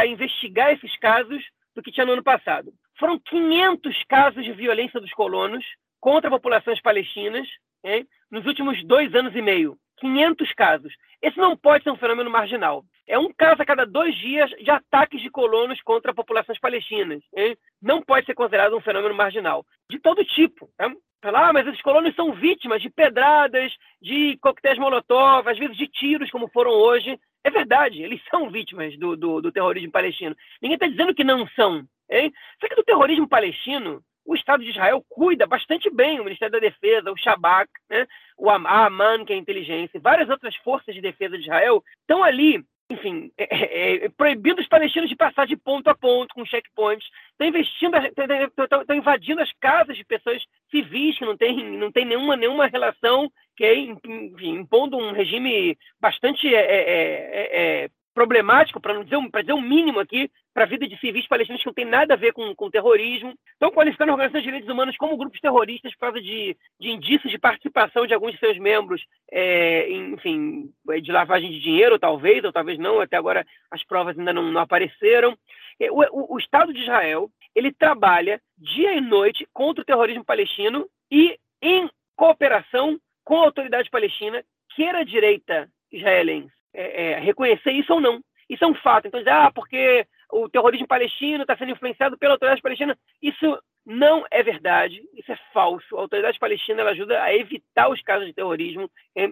investigar esses casos do que tinha no ano passado. Foram 500 casos de violência dos colonos contra populações palestinas okay? nos últimos dois anos e meio. 500 casos. Esse não pode ser um fenômeno marginal. É um caso a cada dois dias de ataques de colonos contra populações palestinas. Hein? Não pode ser considerado um fenômeno marginal. De todo tipo. Né? Ah, mas esses colonos são vítimas de pedradas, de coquetéis molotov, às vezes de tiros, como foram hoje. É verdade, eles são vítimas do, do, do terrorismo palestino. Ninguém está dizendo que não são. Hein? Só que do terrorismo palestino, o Estado de Israel cuida bastante bem, o Ministério da Defesa, o Shabak, né? o Aman, que é a inteligência, várias outras forças de defesa de Israel estão ali, enfim, é, é, é, proibindo os palestinos de passar de ponto a ponto com checkpoints, estão investindo, estão invadindo as casas de pessoas civis que não têm não tem nenhuma, nenhuma relação, que é, enfim, impondo um regime bastante é, é, é problemático, para dizer, dizer o mínimo aqui, para a vida de civis palestinos que não tem nada a ver com, com terrorismo. Estão qualificando organizações de direitos humanos como grupos terroristas por causa de, de indícios de participação de alguns de seus membros, é, enfim, de lavagem de dinheiro, talvez, ou talvez não, até agora as provas ainda não, não apareceram. É, o, o, o Estado de Israel, ele trabalha dia e noite contra o terrorismo palestino e em cooperação com a autoridade palestina, queira a direita israelense é, é, reconhecer isso ou não. Isso é um fato. Então, dizer, ah, porque o terrorismo palestino está sendo influenciado pela autoridade palestina. Isso não é verdade, isso é falso. A autoridade palestina ela ajuda a evitar os casos de terrorismo. É,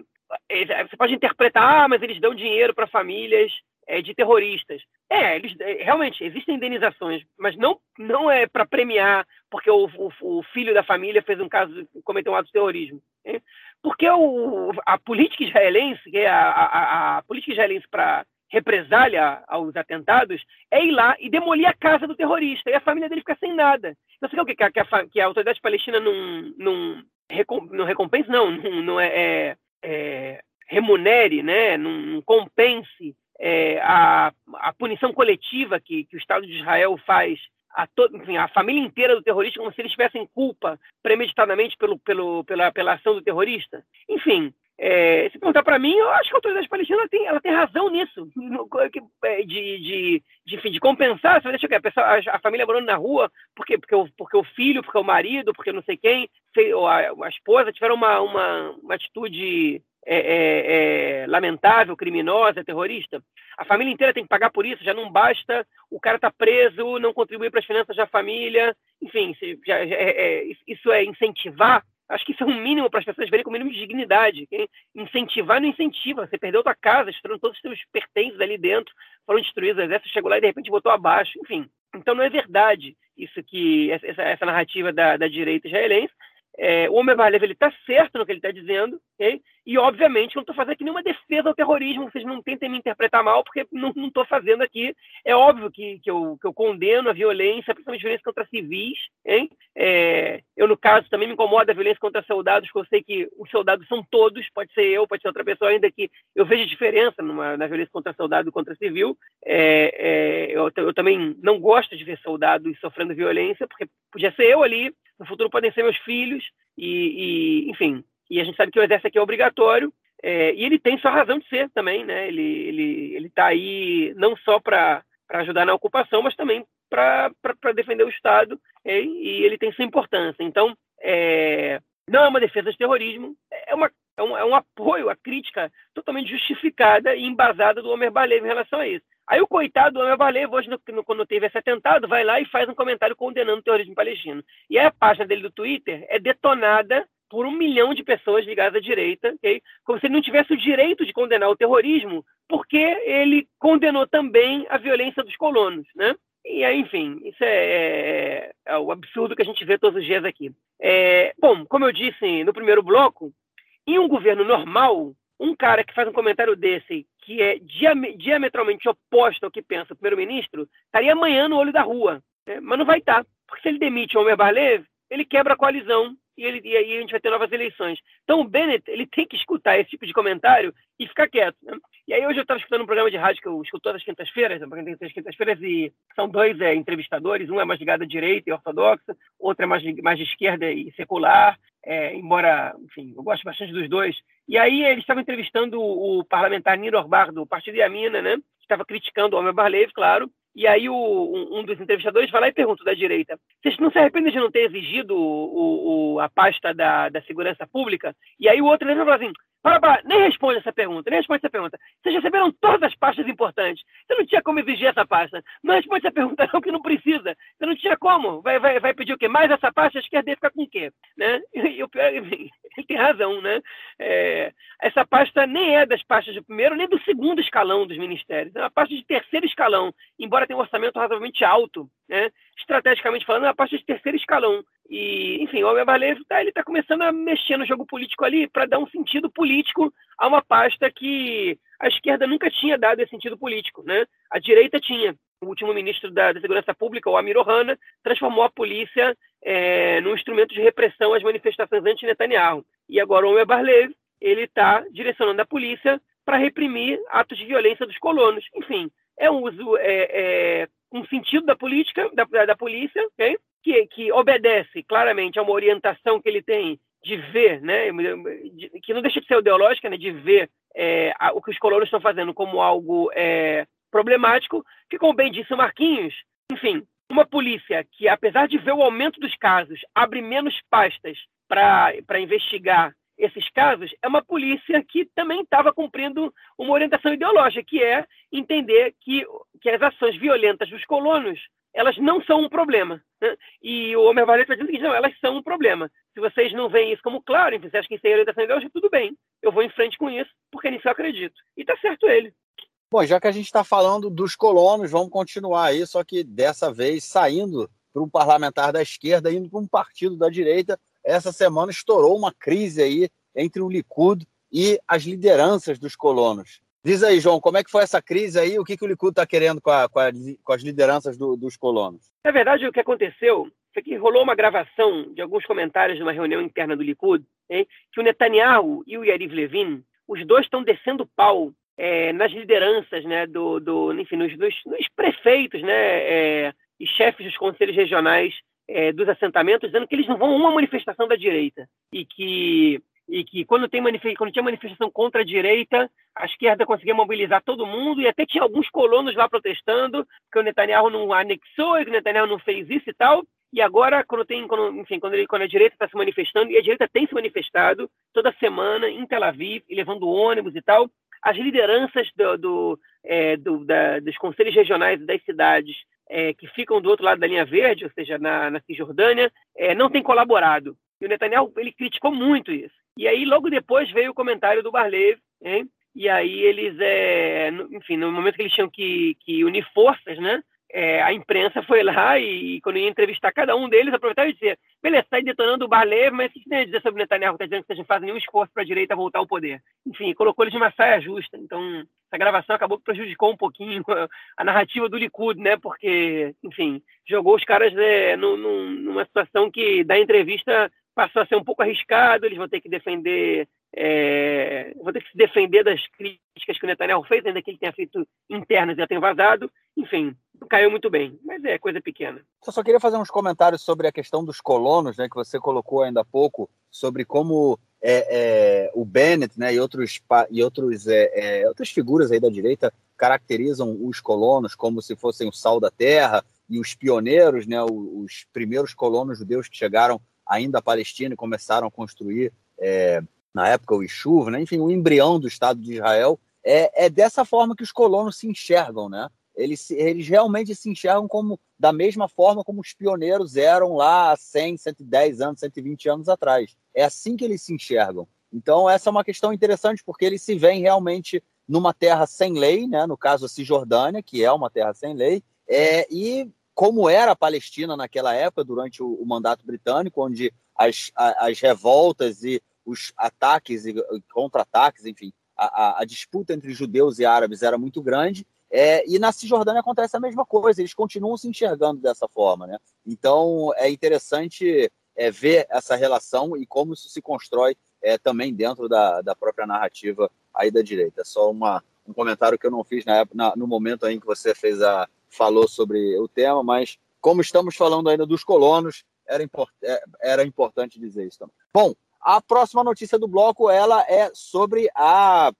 é, você pode interpretar, ah, mas eles dão dinheiro para famílias é, de terroristas. É, eles, é, realmente existem indenizações, mas não, não é para premiar porque o, o, o, filho da família fez um caso, cometeu um ato de terrorismo. Porque o, a política israelense, é a, a, a política israelense para represália aos atentados é ir lá e demolir a casa do terrorista. E a família dele fica sem nada. Não sei o que, que, a, que a autoridade palestina não, não, não recompensa, não, não, não é, é, é, remunere, né, não, não compense é, a, a punição coletiva que, que o Estado de Israel faz a, to, enfim, a família inteira do terrorista como se eles tivessem culpa premeditadamente pelo, pelo, pela, pela ação do terrorista. Enfim, é, se perguntar para mim, eu acho que a autoridade palestina tem, ela tem razão nisso, é, de, de, de, de compensar. Você deixa a, pessoa, a, família morando na rua, porque, porque, o, porque o filho, porque o marido, porque não sei quem, ou a, a esposa tiveram uma, uma, uma atitude é, é, é, lamentável, criminosa, terrorista. A família inteira tem que pagar por isso, já não basta o cara estar tá preso, não contribuir para as finanças da família, enfim, já, já, é, é, isso é incentivar Acho que isso é um mínimo para as pessoas verem com o mínimo de dignidade. Quem incentivar não incentiva. Você perdeu tua casa, destruindo todos os seus pertences ali dentro, foram destruídos, o exército chegou lá e de repente botou abaixo. Enfim, então não é verdade isso que essa, essa narrativa da, da direita israelense. É, o Omer Barlev está certo no que ele está dizendo, okay? e obviamente eu não estou fazendo aqui nenhuma defesa ao terrorismo, vocês não tentem me interpretar mal, porque não estou fazendo aqui. É óbvio que, que, eu, que eu condeno a violência, principalmente a violência contra civis. Hein? É, eu, no caso, também me incomoda a violência contra soldados, porque eu sei que os soldados são todos, pode ser eu, pode ser outra pessoa, ainda que eu vejo diferença numa, na violência contra soldado e contra civil. É, é eu, eu também não gosto de ver soldados sofrendo violência, porque podia ser eu ali no futuro podem ser meus filhos, e, e enfim. E a gente sabe que o exército aqui é obrigatório, é, e ele tem sua razão de ser também, né? Ele ele ele está aí não só para ajudar na ocupação, mas também para defender o Estado, é, e ele tem sua importância. Então, é, não é uma defesa de terrorismo, é, uma, é, um, é um apoio à crítica totalmente justificada e embasada do Omer Balev em relação a isso. Aí o coitado do Omer Balev, hoje, no, no, quando teve esse atentado, vai lá e faz um comentário condenando o terrorismo palestino. E aí a página dele do Twitter é detonada por um milhão de pessoas ligadas à direita, okay? como se ele não tivesse o direito de condenar o terrorismo, porque ele condenou também a violência dos colonos, né? E aí, enfim, isso é, é, é, o absurdo que a gente vê todos os dias aqui. É, bom, como eu disse no primeiro bloco, em um governo normal, um cara que faz um comentário desse, que é diametralmente oposto ao que pensa o primeiro-ministro, estaria amanhã no olho da rua. Né? Mas não vai estar. Porque se ele demite o Omer Barlev, ele quebra a coalizão e, ele, e aí a gente vai ter novas eleições. Então o Bennett ele tem que escutar esse tipo de comentário e ficar quieto. Né? E aí hoje eu estava escutando um programa de rádio que eu escuto todas as quintas-feiras, tem três quintas-feiras, e são dois é, entrevistadores, um é mais ligado à direita e ortodoxa, outro é mais, mais de esquerda e secular, é, embora, enfim, eu gosto bastante dos dois. E aí eles estavam entrevistando o, parlamentar Niro Orbar, do Partido Yamina, né? Que estava criticando o Omer Barlev, claro, e aí o, um, um, dos entrevistadores vai lá e pergunta da direita: vocês não se arrependem de não ter exigido o, o, a pasta da, da segurança pública? E aí o outro e fala assim: para, para, nem responde essa pergunta, nem responde essa pergunta. Vocês receberam todas as pastas importantes. Você não tinha como exigir essa pasta. Não responde essa pergunta, não, que não precisa. Você não tinha como. Vai, vai, vai pedir o quê? Mais essa pasta, a esquerda fica com o quê? Né? E o pior, ele tem razão, né? É, essa pasta nem é das pastas do primeiro, nem do segundo escalão dos ministérios. É uma pasta de terceiro escalão, embora tenha um orçamento razoavelmente alto, né? Estrategicamente falando, é uma pasta de terceiro escalão. E, enfim, o tá, ele está começando a mexer no jogo político ali para dar um sentido político a uma pasta que a esquerda nunca tinha dado esse sentido político, né? A direita tinha. O último ministro da, da Segurança Pública, o Amir Ohana, transformou a polícia é, num instrumento de repressão às manifestações anti-Netanyahu. E agora o Omer Barlev, ele está direcionando a polícia para reprimir atos de violência dos colonos. Enfim, é um uso, é, é um sentido da política, da, da polícia, okay? que, que obedece claramente a uma orientação que ele tem de ver, né, de, que não deixa de ser ideológica, né, de ver é, a, o que os colonos estão fazendo como algo é, problemático, que, como bem disse o Marquinhos, enfim, uma polícia que, apesar de ver o aumento dos casos, abre menos pastas para investigar esses casos, é uma polícia que também estava cumprindo uma orientação ideológica, que é entender que, que as ações violentas dos colonos elas não são um problema. Né? E o Homer Valley está dizendo que não, elas são um problema. Se vocês não veem isso como claro, enfim, você acha que isso é orientação ideológica, tudo bem. Eu vou em frente com isso, porque nisso eu acredito. E está certo ele. Bom, já que a gente está falando dos colonos, vamos continuar aí, só que dessa vez saindo para um parlamentar da esquerda, indo para um partido da direita. Essa semana estourou uma crise aí entre o Likud e as lideranças dos colonos. Diz aí, João, como é que foi essa crise aí? O que, que o Likud está querendo com, a, com, a, com, as lideranças do, dos colonos? Na verdade, o que aconteceu foi que rolou uma gravação de alguns comentários de uma reunião interna do Likud, hein, que o Netanyahu e o Yariv Levin, os dois estão descendo pau é, nas lideranças, né, do, do enfim, nos, nos, nos prefeitos, né, é, e chefes dos conselhos regionais é, dos assentamentos, dizendo que eles não vão a uma manifestação da direita e que e que quando, tem quando tinha manifestação contra a direita, a esquerda conseguia mobilizar todo mundo e até tinha alguns colonos lá protestando que o Netanyahu não anexou, que o Netanyahu não fez isso e tal. E agora, quando tem, quando, enfim, quando, ele, quando a direita está se manifestando, e a direita tem se manifestado toda semana em Tel Aviv, e levando ônibus e tal, as lideranças do, do, é, do da, dos conselhos regionais das cidades é, que ficam do outro lado da linha verde, ou seja, na, na Cisjordânia, é, não têm colaborado. E o Netanyahu ele criticou muito isso. E aí, logo depois, veio o comentário do Barlev, hein? e aí eles, é, enfim, no momento que eles tinham que, que unir forças, né? É, a imprensa foi lá e, quando ia entrevistar cada um deles, aproveitava e dizia: beleza, está detonando o Barlev, mas o que você tem a dizer sobre o Netanyahu? Está dizendo que vocês não fazem nenhum esforço para a direita voltar ao poder. Enfim, colocou eles de uma saia justa. Então, essa gravação acabou que prejudicou um pouquinho a, narrativa do Likud, né? Porque, enfim, jogou os caras é, numa situação que, da entrevista, passou a ser um pouco arriscado, eles vão ter que defender, é, vão ter que se defender das críticas que o Netanyahu fez, ainda que ele tenha feito internas e já tenha vazado. Enfim, caiu muito bem, mas é coisa pequena. Eu só queria fazer uns comentários sobre a questão dos colonos, né, que você colocou ainda há pouco, sobre como é, é, o Bennett né, e, outros, e outros, é, é, outras figuras aí da direita caracterizam os colonos como se fossem o sal da terra e os pioneiros, né, os primeiros colonos judeus que chegaram ainda a Palestina e começaram a construir, é, na época, o Ishuv, né? enfim, o embrião do Estado de Israel. É, é dessa forma que os colonos se enxergam, né? Eles, eles realmente se enxergam como da mesma forma como os pioneiros eram lá há 100, 110 anos, 120 anos atrás. É assim que eles se enxergam. Então, essa é uma questão interessante, porque eles se veem realmente numa terra sem lei, né? no caso a Cisjordânia, que é uma terra sem lei, é, e como era a Palestina naquela época, durante o, o mandato britânico, onde as, as revoltas e os ataques e contra-ataques, enfim, a, a, a, disputa entre judeus e árabes era muito grande. É, e na Cisjordânia acontece a mesma coisa, eles continuam se enxergando dessa forma. Né? Então é interessante é, ver essa relação e como isso se constrói é, também dentro da, da própria narrativa aí da direita. Só uma, um comentário que eu não fiz na, época, na, no momento em que você fez a, falou sobre o tema, mas como estamos falando ainda dos colonos, era, import é, era importante dizer isso também. Bom, a próxima notícia do bloco ela é sobre a,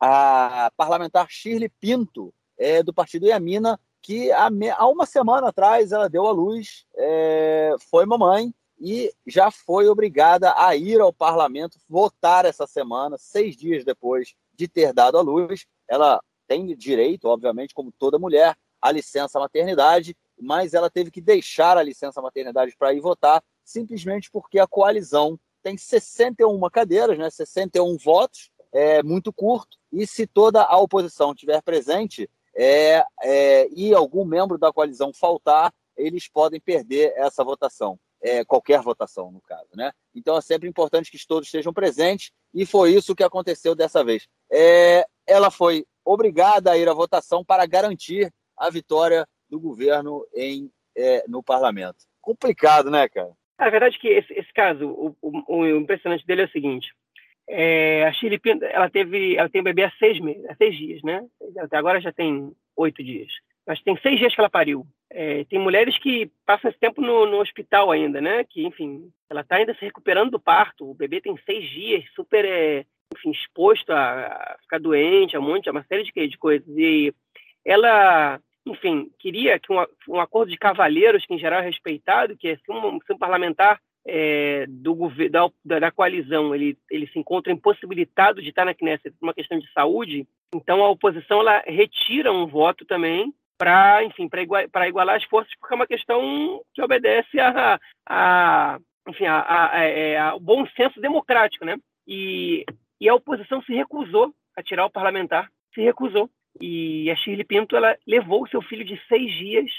a parlamentar Shirley Pinto, é, do partido Iamina, que há, há, uma semana atrás ela deu à luz, é, foi mamãe e já foi obrigada a ir ao parlamento votar essa semana, seis dias depois de ter dado à luz. Ela tem direito, obviamente, como toda mulher, a licença maternidade, mas ela teve que deixar a licença maternidade para ir votar, simplesmente porque a coalizão tem 61 cadeiras, né, 61 votos, é muito curto, e se toda a oposição estiver presente é, é, e algum membro da coalizão faltar, eles podem perder essa votação. É, qualquer votação, no caso. Né? Então é sempre importante que todos estejam presentes, e foi isso que aconteceu dessa vez. É, ela foi obrigada a ir à votação para garantir a vitória do governo em, é, no parlamento. Complicado, né, cara? A verdade é que esse, esse caso, o, o, o, impressionante dele é o seguinte: é, a Chile ela teve, ela tem um bebê há seis meses, há seis dias, né? Até agora já tem oito dias. Mas tem seis dias que ela pariu. É, tem mulheres que passam esse tempo no, no hospital ainda, né? Que, enfim, ela está ainda se recuperando do parto. O bebê tem seis dias, super, é, enfim, exposto a, a, ficar doente, a um monte, a uma série de, de coisas. E ela enfim, queria que um, um acordo de cavalheiros, que em geral é respeitado, que é se um, se um parlamentar é, do da, da, coalizão ele, ele se encontra impossibilitado de estar na Knesset por uma questão de saúde, então a oposição ela retira um voto também para enfim para igualar, as forças porque é uma questão que obedece a, a enfim a, a, a, é, bom senso democrático, né? E, e a oposição se recusou a tirar o parlamentar, se recusou. E a Shirley Pinto ela levou seu filho de seis dias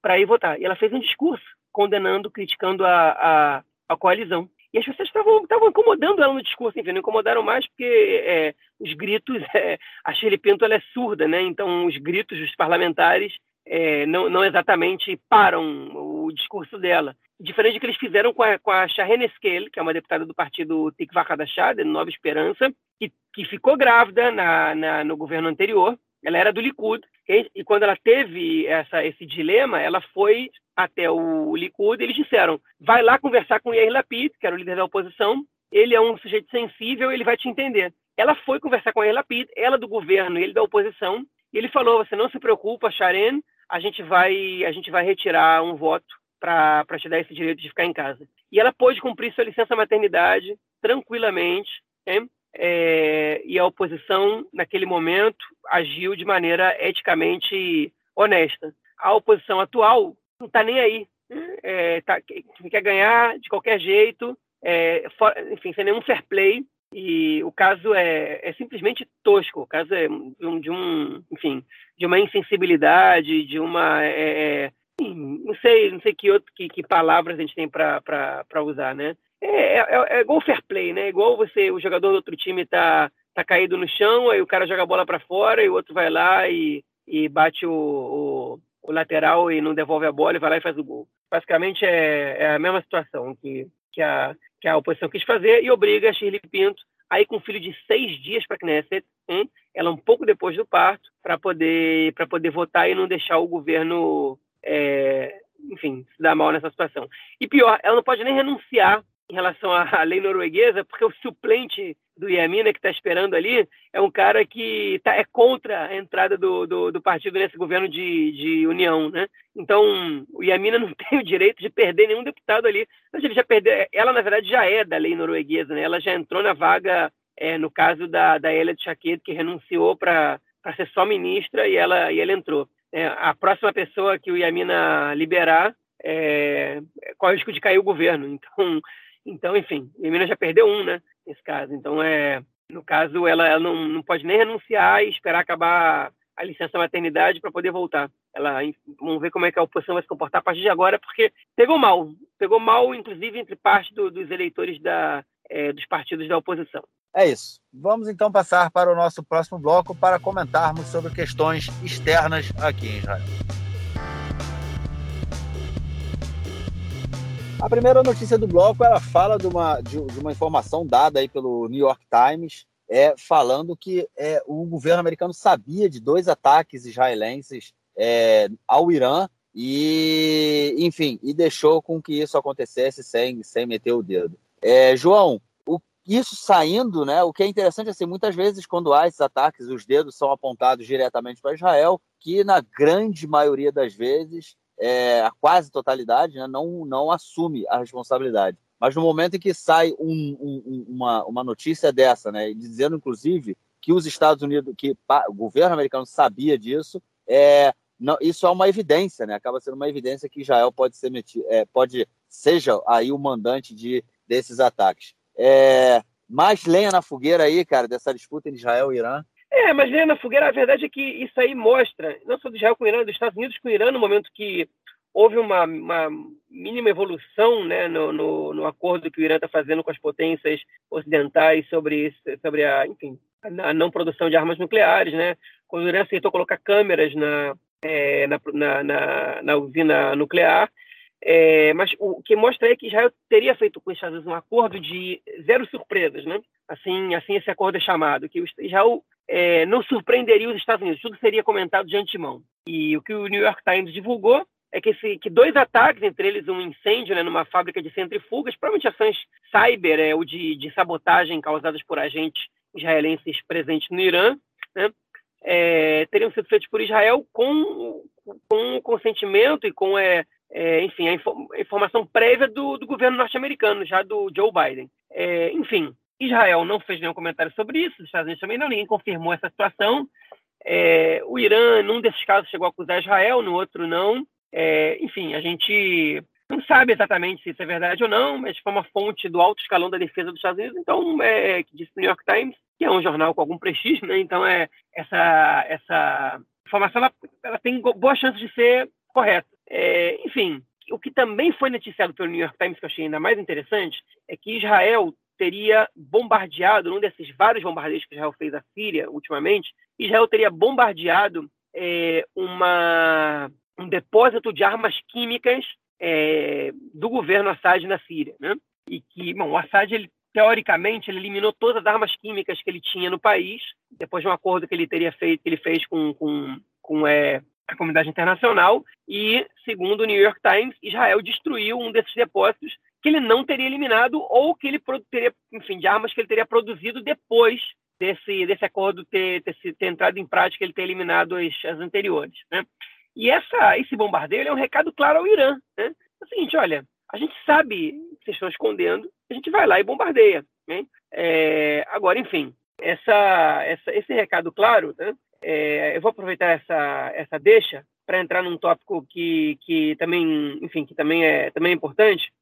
para ir votar. E ela fez um discurso condenando, criticando a, a, a coalizão. E as pessoas estavam incomodando ela no discurso, enfim, não incomodaram mais porque é, os gritos, é, a Shirley Pinto ela é surda, né? Então os gritos dos parlamentares é, não, não, exatamente param o discurso dela. Diferente do que eles fizeram com a, com a Shahen Eskel, que é uma deputada do partido Tikva Hadashah, Nova Esperança, que, que ficou grávida na, na, no governo anterior, ela era do Likud, e, e quando ela teve essa, esse dilema, ela foi até o Likud e eles disseram, vai lá conversar com Yair Lapid, que era o líder da oposição, ele é um sujeito sensível, ele vai te entender. Ela foi conversar com Yair Lapid, ela do governo, ele da oposição, e ele falou, você não se preocupa, Sharon, a gente vai, a gente vai retirar um voto para te dar esse direito de ficar em casa. E ela pôde cumprir sua licença maternidade tranquilamente, né? é, e a oposição, naquele momento, agiu de maneira eticamente honesta. A oposição atual não está nem aí. Né? É, tá, quer ganhar de qualquer jeito, é, for, enfim, sem nenhum fair play. E o caso é, é simplesmente tosco. O caso é de um, de um enfim, de uma insensibilidade, de uma é, é não sei, não sei que, outro, que, que palavras a gente tem para usar, né? É, é, é, igual fair play, né? Igual você, o jogador do outro time tá, tá caído no chão, aí o cara joga a bola para fora e o outro vai lá e, e bate o, o, o, lateral e não devolve a bola e vai lá e faz o gol. Basicamente é, é a mesma situação que, que, a, que a oposição quis fazer e obriga a Shirley Pinto a ir com um filho de seis dias para a Knesset, hein? ela um pouco depois do parto, para poder, poder votar e não deixar o governo, é, enfim, se dar mal nessa situação. E pior, ela não pode nem renunciar em relação à lei norueguesa, porque o suplente do Iamina, que está esperando ali, é um cara que tá, é contra a entrada do, do, do partido nesse governo de, de, união, né? Então, o Iamina não tem o direito de perder nenhum deputado ali. Mas ele já perdeu, ela, na verdade, já é da lei norueguesa, né? Ela já entrou na vaga, é, no caso da, da Elia de Chaquet, que renunciou para ser só ministra e ela, e ela entrou. É, a próxima pessoa que o Iamina liberar é, corre o risco de cair o governo. Então, então, enfim, a Minas já perdeu um, né? Nesse caso. Então, é, no caso, ela, ela não, não pode nem renunciar e esperar acabar a licença maternidade para poder voltar. Ela, vamos ver como é que a oposição vai se comportar a partir de agora, porque pegou mal. Pegou mal, inclusive, entre parte do, dos eleitores da, é, dos partidos da oposição. É isso. Vamos então passar para o nosso próximo bloco para comentarmos sobre questões externas aqui em Israel. A primeira notícia do bloco ela fala de uma, de, uma informação dada aí pelo New York Times, é, falando que é, o governo americano sabia de dois ataques israelenses é, ao Irã e, enfim, e deixou com que isso acontecesse sem, sem meter o dedo. É, João, isso saindo, né? O que é interessante assim, muitas vezes quando há esses ataques, os dedos são apontados diretamente para Israel, que na grande maioria das vezes é, a quase totalidade, né, não, não assume a responsabilidade. Mas no momento em que sai um, um, uma, uma notícia dessa, né, dizendo inclusive que os Estados Unidos, que o governo americano sabia disso, é, não, isso é uma evidência, né? Acaba sendo uma evidência que Israel pode ser metido, é, pode seja aí o mandante de desses ataques. É, mais lenha na fogueira aí, cara, dessa disputa entre Israel e Irã. É, mas né, na fogueira, a verdade é que isso aí mostra, não só do Israel com o Irã, dos Estados Unidos com o Irã, no momento que houve uma, uma mínima evolução né, no, no, no, acordo que o Irã está fazendo com as potências ocidentais sobre, sobre a, enfim, a não produção de armas nucleares, né? Quando o Irã aceitou colocar câmeras na, é, na, na, na, na, usina nuclear, é, mas o que mostra é que Israel teria feito com os Estados Unidos um acordo de zero surpresas, né? Assim, assim esse acordo é chamado, que Israel é, não surpreenderia os Estados Unidos, tudo seria comentado de antemão. E o que o New York Times divulgou é que, esse, que dois ataques, entre eles um incêndio né, numa fábrica de centrifugas, provavelmente ações cyber é, ou de, de sabotagem causadas por agentes israelenses presentes no Irã, né, é, teriam sido feitos por Israel com, com consentimento e com, é, é, enfim, a, a, informação prévia do, do governo norte-americano, já do Joe Biden. É, enfim, Israel não fez nenhum comentário sobre isso, os Estados Unidos também não, ninguém confirmou essa situação. É, o Irã, num desses casos, chegou a acusar Israel, no outro não. É, enfim, a gente não sabe exatamente se isso é verdade ou não, mas foi uma fonte do alto escalão da defesa dos Estados Unidos, então, é, que disse o New York Times, que é um jornal com algum prestígio, né? então é, essa, essa informação ela, ela tem boa chance de ser correta. É, enfim, o que também foi noticiado pelo New York Times, que eu achei ainda mais interessante, é que Israel teria bombardeado, num desses vários bombardeios que Israel fez à Síria ultimamente, Israel teria bombardeado é, uma, um depósito de armas químicas é, do governo Assad na Síria, né? E que, bom, o Assad ele teoricamente, ele eliminou todas as armas químicas que ele tinha no país, depois de um acordo que ele teria feito, que ele fez com, com, com é, a comunidade internacional. E, segundo o New York Times, Israel destruiu um desses depósitos que ele não teria eliminado ou que ele teria, enfim, de armas que ele teria produzido depois desse, desse acordo ter, ter, ter entrado em prática, ele ter eliminado as, as anteriores. Né? E essa, esse bombardeio é um recado claro ao Irã. Né? É o seguinte, olha, a gente sabe que vocês estão escondendo, a gente vai lá e bombardeia. Né? É, agora, enfim, essa, essa, esse recado claro, né? É, eu vou aproveitar essa, essa deixa para entrar num tópico que, que também, enfim, que também é, também é importante,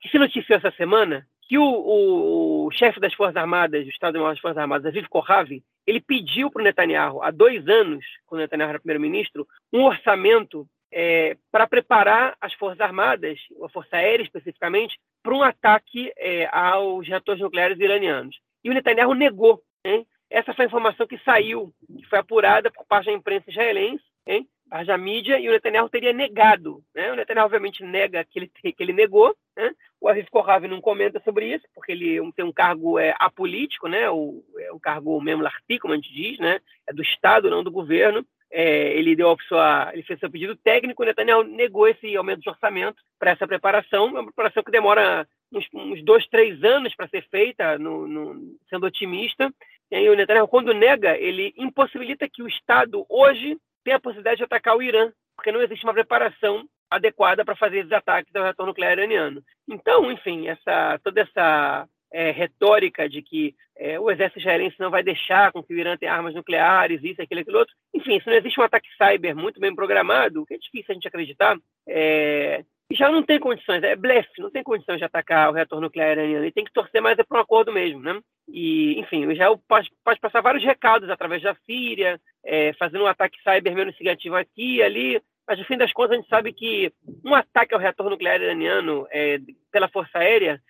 que se noticiou essa semana que o, o, o chefe das Forças Armadas, do Estado-Maior das Forças Armadas, Aviv Kohavi, ele pediu para o Netanyahu, há dois anos, quando o Netanyahu era primeiro-ministro, um orçamento é, para preparar as Forças Armadas, a Força Aérea especificamente, para um ataque é, aos reatores nucleares iranianos. E o Netanyahu negou. Hein? Essa foi a informação que saiu, que foi apurada por parte da imprensa israelense, hein? haja mídia, e o Netanyahu teria negado. Né? O Netanyahu, obviamente, nega que ele, que ele negou. Né? O Aviv Kohavi não comenta sobre isso, porque ele tem um cargo é, apolítico, né? o, é um cargo mesmo larti, como a gente diz, né? é do Estado, não do governo. É, ele deu sua, ele fez seu pedido técnico, o Netanyahu negou esse aumento de orçamento para essa preparação, uma preparação que demora uns, uns dois, três anos para ser feita, no, no, sendo otimista. E aí o Netanyahu, quando nega, ele impossibilita que o Estado hoje tem a possibilidade de atacar o Irã, porque não existe uma preparação adequada para fazer esses ataques ao reator nuclear iraniano. Então, enfim, essa, toda essa é, retórica de que é, o exército israelense não vai deixar com que o Irã tenha armas nucleares, isso, aquilo, aquilo outro. Enfim, se não existe um ataque cyber muito bem programado, que é difícil a gente acreditar, é, já não tem condições, é blefe, não tem condições de atacar o reator nuclear iraniano. Ele tem que torcer mais é para um acordo mesmo, né? E, enfim, o Israel pode, pode passar vários recados através da Síria, é, fazendo um ataque cyber menos significativo aqui e ali, mas no fim das contas a gente sabe que um ataque ao reator nuclear iraniano é, pela Força Aérea,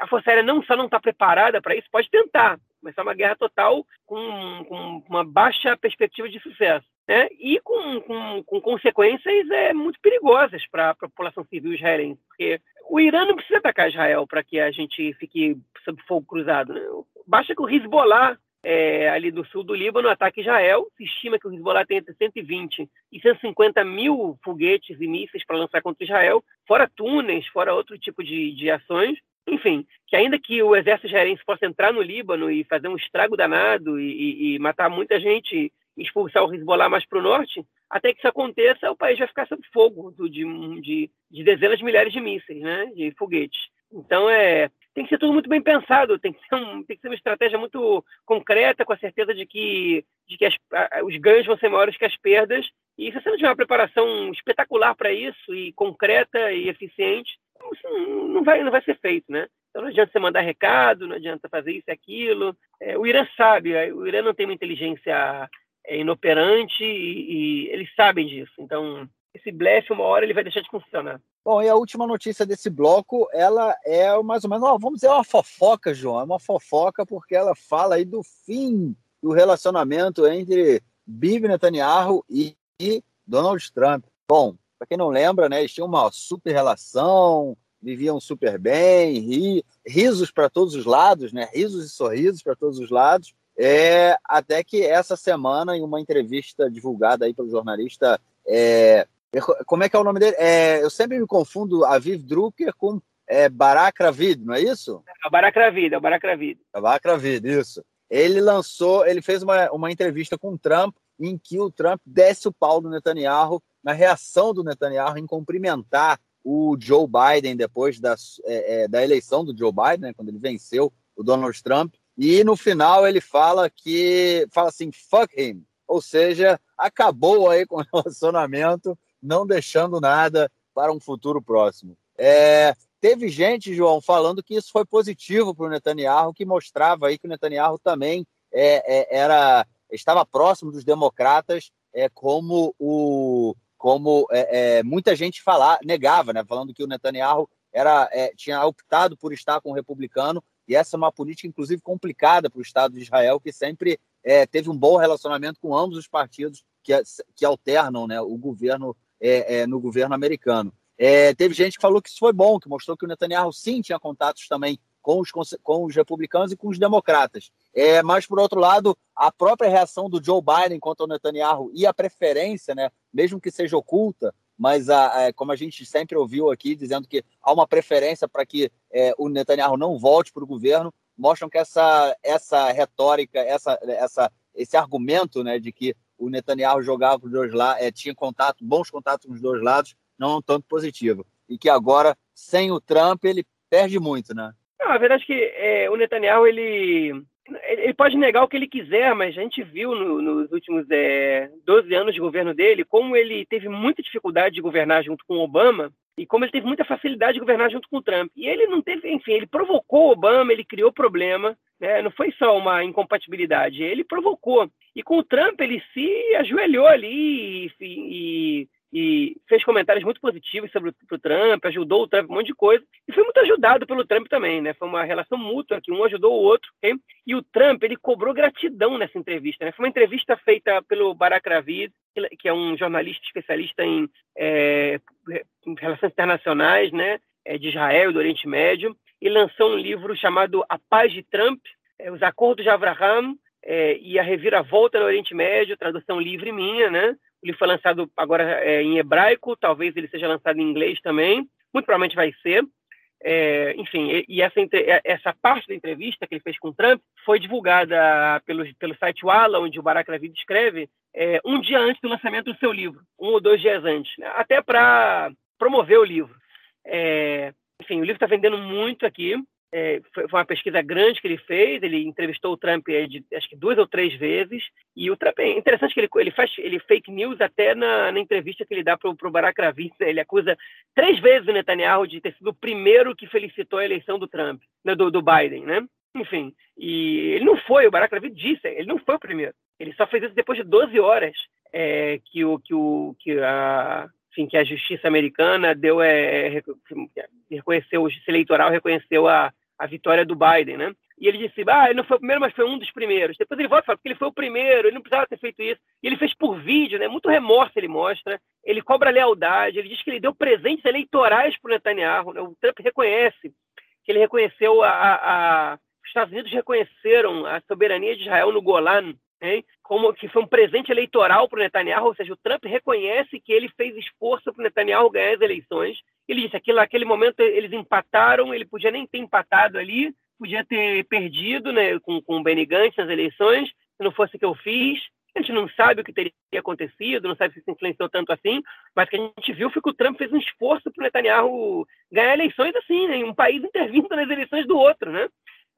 a Força Aérea não só não está preparada para isso, pode tentar começar uma guerra total com, com uma baixa perspectiva de sucesso. Né? E com, com, com consequências é, muito perigosas para a população civil israelense, porque o Irã não precisa atacar Israel para que a gente fique sob fogo cruzado. Né? Basta que o Hezbollah é, ali do sul do Líbano ataque Israel. Se estima que o Hezbollah tem entre 120 e 150 mil foguetes e mísseis para lançar contra Israel, fora túneis, fora outro tipo de, de ações. Enfim, que ainda que o exército israelense possa entrar no Líbano e fazer um estrago danado e, e, e matar muita gente expulsar o Hezbollah mais para o norte, até que isso aconteça, o país vai ficar sob fogo de, de, de dezenas de milhares de mísseis, né, de foguetes. Então, é, tem que ser tudo muito bem pensado, tem que ser, um, tem que ser uma estratégia muito concreta, com a certeza de que, de que as, os ganhos vão ser maiores que as perdas. E se você não tiver uma preparação espetacular para isso, e concreta e eficiente, não vai, não vai ser feito, né? Então não adianta você mandar recado, não adianta fazer isso e aquilo. É, o Irã sabe, o Irã não tem uma inteligência é inoperante e, e, eles sabem disso. Então, esse blefe, uma hora, ele vai deixar de funcionar. Bom, e a última notícia desse bloco, ela é mais ou menos, vamos dizer, uma fofoca, João. É uma fofoca porque ela fala aí do fim do relacionamento entre Bibi Netanyahu e Donald Trump. Bom, para quem não lembra, né, eles tinham uma super relação, viviam super bem, ri, risos para todos os lados, né, risos e sorrisos para todos os lados. É, até que essa semana, em uma entrevista divulgada aí pelo jornalista, é, como é que é o nome dele? É, eu sempre me confundo Aviv Drucker com é, Barak Ravid, não é isso? É o Barak Ravid, é o Barak Ravid. É o Barak Ravid, isso. Ele lançou, ele fez uma, uma entrevista com o Trump, em que o Trump desce o pau do Netanyahu, na reação do Netanyahu em cumprimentar o Joe Biden depois da, é, é, da eleição do Joe Biden, né, quando ele venceu o Donald Trump. E no final ele fala que fala assim, fuck him. Ou seja, acabou aí com o relacionamento, não deixando nada para um futuro próximo. É, teve gente, João, falando que isso foi positivo para o Netanyahu, que mostrava aí que o Netanyahu também é, é, era estava próximo dos democratas, é, como o como é, é, muita gente falar, negava, né, falando que o Netanyahu era, é, tinha optado por estar com o republicano e essa é uma política, inclusive, complicada para o Estado de Israel, que sempre é, teve um bom relacionamento com ambos os partidos que, que alternam né, o governo é, é, no governo americano. É, teve gente que falou que isso foi bom, que mostrou que o Netanyahu sim tinha contatos também com os, com os republicanos e com os democratas. É, mas, por outro lado, a própria reação do Joe Biden contra o Netanyahu e a preferência, né, mesmo que seja oculta, mas a, a, como a gente sempre ouviu aqui, dizendo que há uma preferência para que é, o Netanyahu não volte para o governo, mostram que essa, essa retórica, essa, essa, esse argumento né, de que o Netanyahu jogava para os dois lados, é, tinha contato, bons contatos com os dois lados, não é um tanto positivo. E que agora, sem o Trump, ele perde muito, né? Não, a verdade é que é, o Netanyahu, ele, ele pode negar o que ele quiser, mas a gente viu no, nos últimos é, 12 anos de governo dele como ele teve muita dificuldade de governar junto com Obama e como ele teve muita facilidade de governar junto com o Trump. E ele não teve, enfim, ele provocou o Obama, ele criou problema, né? não foi só uma incompatibilidade, ele provocou. E com o Trump ele se ajoelhou ali e, e e fez comentários muito positivos sobre o Trump, ajudou o Trump um monte de coisa, e foi muito ajudado pelo Trump também, né? Foi uma relação mútua, que um ajudou o outro, e o Trump, ele cobrou gratidão nessa entrevista, né? Foi uma entrevista feita pelo Barack Ravid, que é um jornalista especialista em, é, em relações internacionais, né? É, de Israel do Oriente Médio, e lançou um livro chamado A Paz de Trump, é, Os Acordos de Abraham, é, e a Reviravolta no Oriente Médio, tradução livre minha, né? Ele foi lançado agora é, em hebraico, talvez ele seja lançado em inglês também, muito provavelmente vai ser. É, enfim, e, essa, é, essa parte da entrevista que ele fez com o Trump foi divulgada pelo, pelo site Walla, onde o Barack Ravid escreve, é, um dia antes do lançamento do seu livro, um ou dois dias antes, né? até para promover o livro. É, enfim, o livro está vendendo muito aqui. É, foi, uma pesquisa grande que ele fez. Ele entrevistou o Trump de, acho que duas ou três vezes. E o Trump é interessante que ele, ele faz ele fake news até na, na entrevista que ele dá para o Barack Ravid. Ele acusa três vezes o Netanyahu de ter sido o primeiro que felicitou a eleição do Trump, né, do, do Biden, né? Enfim, e ele não foi, o Barack Ravid disse, ele não foi o primeiro. Ele só fez isso depois de 12 horas é, que, o, que, o, que a, enfim, que a justiça americana deu é, reconheceu o eleitoral reconheceu a, a vitória do Biden, né? E ele disse, ah, ele não foi o primeiro, mas foi um dos primeiros. Depois ele volta e fala, porque ele foi o primeiro, ele não precisava ter feito isso. E ele fez por vídeo, né? Muito remorso ele mostra. Ele cobra lealdade, ele diz que ele deu presentes eleitorais para o Netanyahu. Né? O Trump reconhece que ele reconheceu a, a, a... Os Estados Unidos reconheceram a soberania de Israel no Golan, hein? como que foi um presente eleitoral para o Netanyahu, ou seja, o Trump reconhece que ele fez esforço para o Netanyahu ganhar as eleições. Ele disse que naquele momento eles empataram, ele podia nem ter empatado ali, podia ter perdido né, com, com o Benny Gantz nas eleições, se não fosse o que eu fiz. A gente não sabe o que teria acontecido, não sabe se isso influenciou tanto assim, mas que a gente viu foi que o Trump fez um esforço para o Netanyahu ganhar eleições assim, né, um país intervindo nas eleições do outro, né?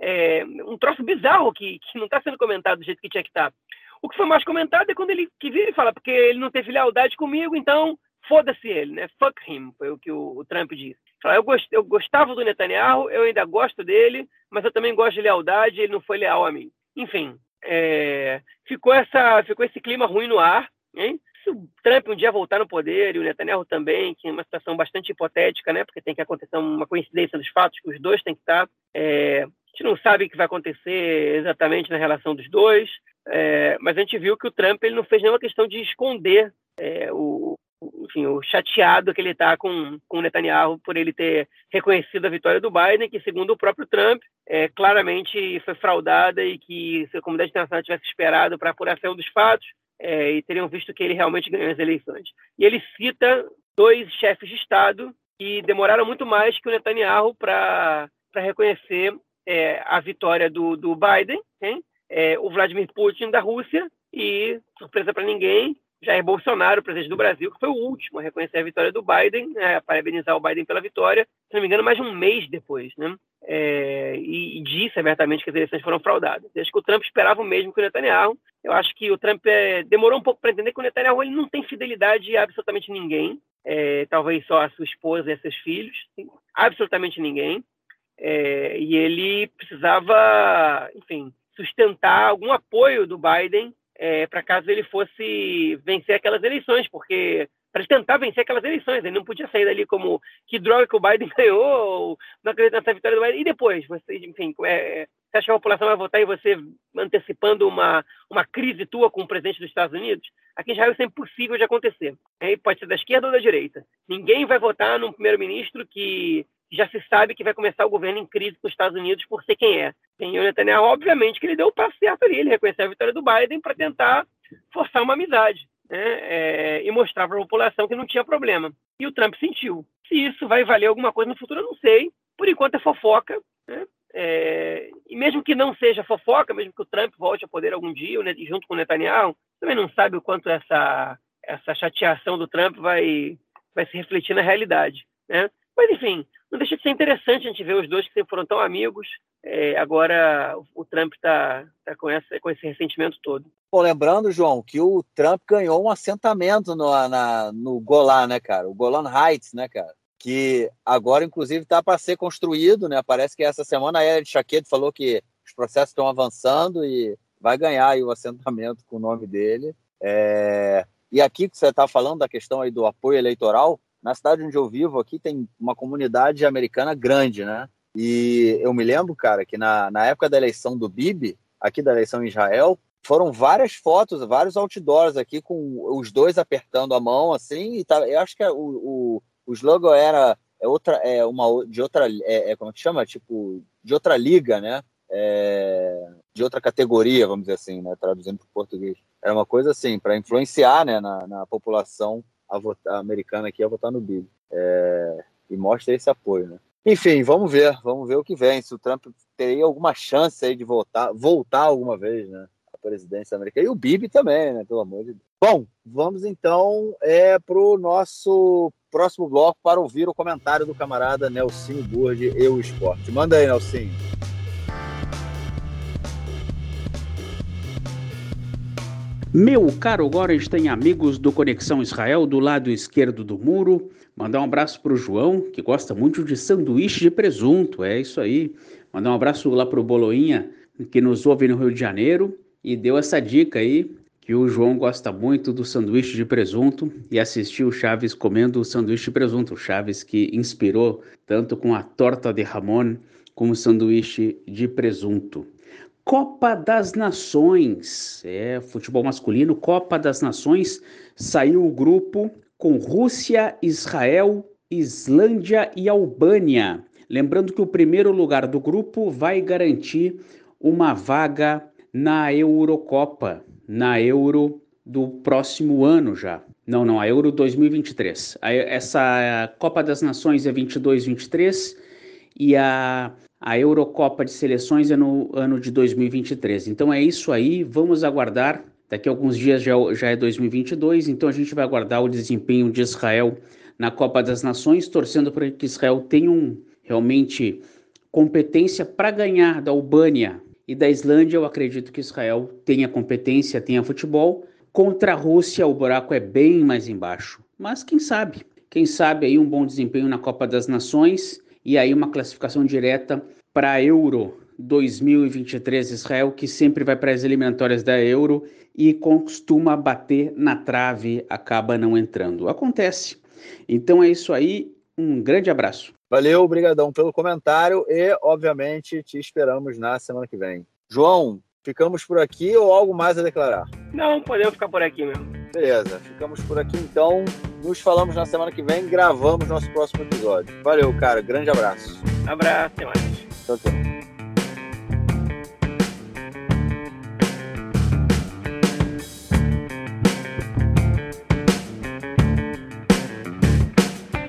É um troço bizarro que, que não está sendo comentado do jeito que tinha que estar. Tá. O que foi mais comentado é quando ele que vira e fala, porque ele não teve lealdade comigo, então foda-se ele, né? Fuck him, foi o que o, o Trump disse. Eu, gost, eu gostava do Netanyahu, eu ainda gosto dele, mas eu também gosto de lealdade, ele não foi leal a mim. Enfim, é, ficou, essa, ficou esse clima ruim no ar, hein? Se o Trump um dia voltar no poder e o Netanyahu também, que é uma situação bastante hipotética, né? Porque tem que acontecer uma coincidência dos fatos, que os dois têm que estar. É, a gente não sabe o que vai acontecer exatamente na relação dos dois. É, mas a gente viu que o Trump ele não fez nenhuma questão de esconder é, o, enfim, o chateado que ele está com, com Netanyahu por ele ter reconhecido a vitória do Biden, que segundo o próprio Trump, é, claramente foi fraudada e que se a comunidade internacional tivesse esperado para apuração dos fatos, é, e teriam visto que ele realmente ganhou as eleições. E ele cita dois chefes de Estado que demoraram muito mais que o Netanyahu para reconhecer é, a vitória do, do Biden, é, o Vladimir Putin da Rússia e, surpresa para ninguém, Jair Bolsonaro, presidente do Brasil, que foi o último a reconhecer a vitória do Biden, né, parabenizar o Biden pela vitória, se não me engano, mais de um mês depois, né? É, e, e, disse abertamente que as eleições foram fraudadas. Acho que o Trump esperava o mesmo que o Netanyahu. Eu acho que o Trump é, demorou um pouco para entender que o Netanyahu ele não tem fidelidade a absolutamente ninguém, é, talvez só a sua esposa e a seus filhos, absolutamente ninguém. É, e ele precisava, enfim, sustentar algum apoio do Biden é, para caso ele fosse vencer aquelas eleições, porque para tentar vencer aquelas eleições, ele não podia sair dali como que droga que o Biden ganhou, ou não acredita nessa vitória do Biden, e depois, você, enfim, é, você acha que a população vai votar e você antecipando uma, uma crise tua com o presidente dos Estados Unidos? Aqui em Israel isso é impossível de acontecer. Aí pode ser da esquerda ou da direita. Ninguém vai votar num primeiro-ministro que já se sabe que vai começar o governo em crise com os Estados Unidos por ser quem é. Tem o Netanyahu, obviamente, que ele deu o passo certo ali, ele reconheceu a vitória do Biden para tentar forçar uma amizade né, é, e mostrar para a população que não tinha problema. E o Trump sentiu. Se isso vai valer alguma coisa no futuro, eu não sei. Por enquanto é fofoca. Né? É, e mesmo que não seja fofoca, mesmo que o Trump volte a poder algum dia, né, junto com o Netanyahu, também não sabe o quanto essa, essa chateação do Trump vai, vai se refletir na realidade. Né? Mas, enfim, não deixa de ser interessante a gente ver os dois que sempre foram tão amigos. É, agora o Trump está tá com, com esse ressentimento todo. Bom, lembrando, João, que o Trump ganhou um assentamento no, na, no Golan, né, cara? O Golan Heights, né, cara? Que agora, inclusive, está para ser construído, né? Parece que essa semana a Ed Chaqueto falou que os processos estão avançando e vai ganhar o assentamento com o nome dele. É... E aqui que você está falando da questão aí do apoio eleitoral, na cidade onde eu vivo aqui tem uma comunidade americana grande, né? E eu me lembro, cara, que na, na época da eleição do Bibi, aqui da eleição em Israel, foram várias fotos, vários outdoors aqui com os dois apertando a mão, assim, e tá, eu acho que é o, o, o slogan era é outra, é uma de outra, é, é como é que chama? Tipo, de outra liga, né? É, de outra categoria, vamos dizer assim, né? Traduzindo para o português. Era uma coisa assim, para influenciar né, na, na população a votar, americana aqui a votar no Bibi. É, e mostra esse apoio, né? Enfim, vamos ver, vamos ver o que vem. Se o Trump teria alguma chance aí de voltar, voltar alguma vez, né? A presidência americana. E o Bibi também, né? Pelo amor de Deus. Bom, vamos então é, para o nosso próximo bloco para ouvir o comentário do camarada Nelsinho Burdi e o esporte. Manda aí, Nelsinho. Meu caro Gorens tem amigos do Conexão Israel do lado esquerdo do muro. Mandar um abraço para o João, que gosta muito de sanduíche de presunto. É isso aí. Mandar um abraço lá para o Boloinha, que nos ouve no Rio de Janeiro e deu essa dica aí, que o João gosta muito do sanduíche de presunto e assistiu o Chaves comendo o sanduíche de presunto. O Chaves que inspirou tanto com a torta de Ramon como o sanduíche de presunto. Copa das Nações, é futebol masculino, Copa das Nações, saiu o grupo com Rússia, Israel, Islândia e Albânia. Lembrando que o primeiro lugar do grupo vai garantir uma vaga na Eurocopa, na Euro do próximo ano já. Não, não, a Euro 2023. Essa Copa das Nações é 22-23 e a a Eurocopa de Seleções é no ano de 2023. Então é isso aí, vamos aguardar. Daqui a alguns dias já, já é 2022, então a gente vai aguardar o desempenho de Israel na Copa das Nações, torcendo para que Israel tenha um, realmente competência para ganhar da Albânia e da Islândia. Eu acredito que Israel tenha competência, tenha futebol. Contra a Rússia, o buraco é bem mais embaixo. Mas quem sabe? Quem sabe aí um bom desempenho na Copa das Nações e aí uma classificação direta para a Euro 2023 Israel, que sempre vai para as eliminatórias da Euro e costuma bater na trave, acaba não entrando. Acontece. Então é isso aí, um grande abraço. Valeu, obrigadão pelo comentário e, obviamente, te esperamos na semana que vem. João, ficamos por aqui ou algo mais a declarar? Não, podemos ficar por aqui mesmo. Beleza, ficamos por aqui então. Nos falamos na semana que vem, gravamos nosso próximo episódio. Valeu, cara. Grande abraço. Abraço, até mais. Tchau, tchau.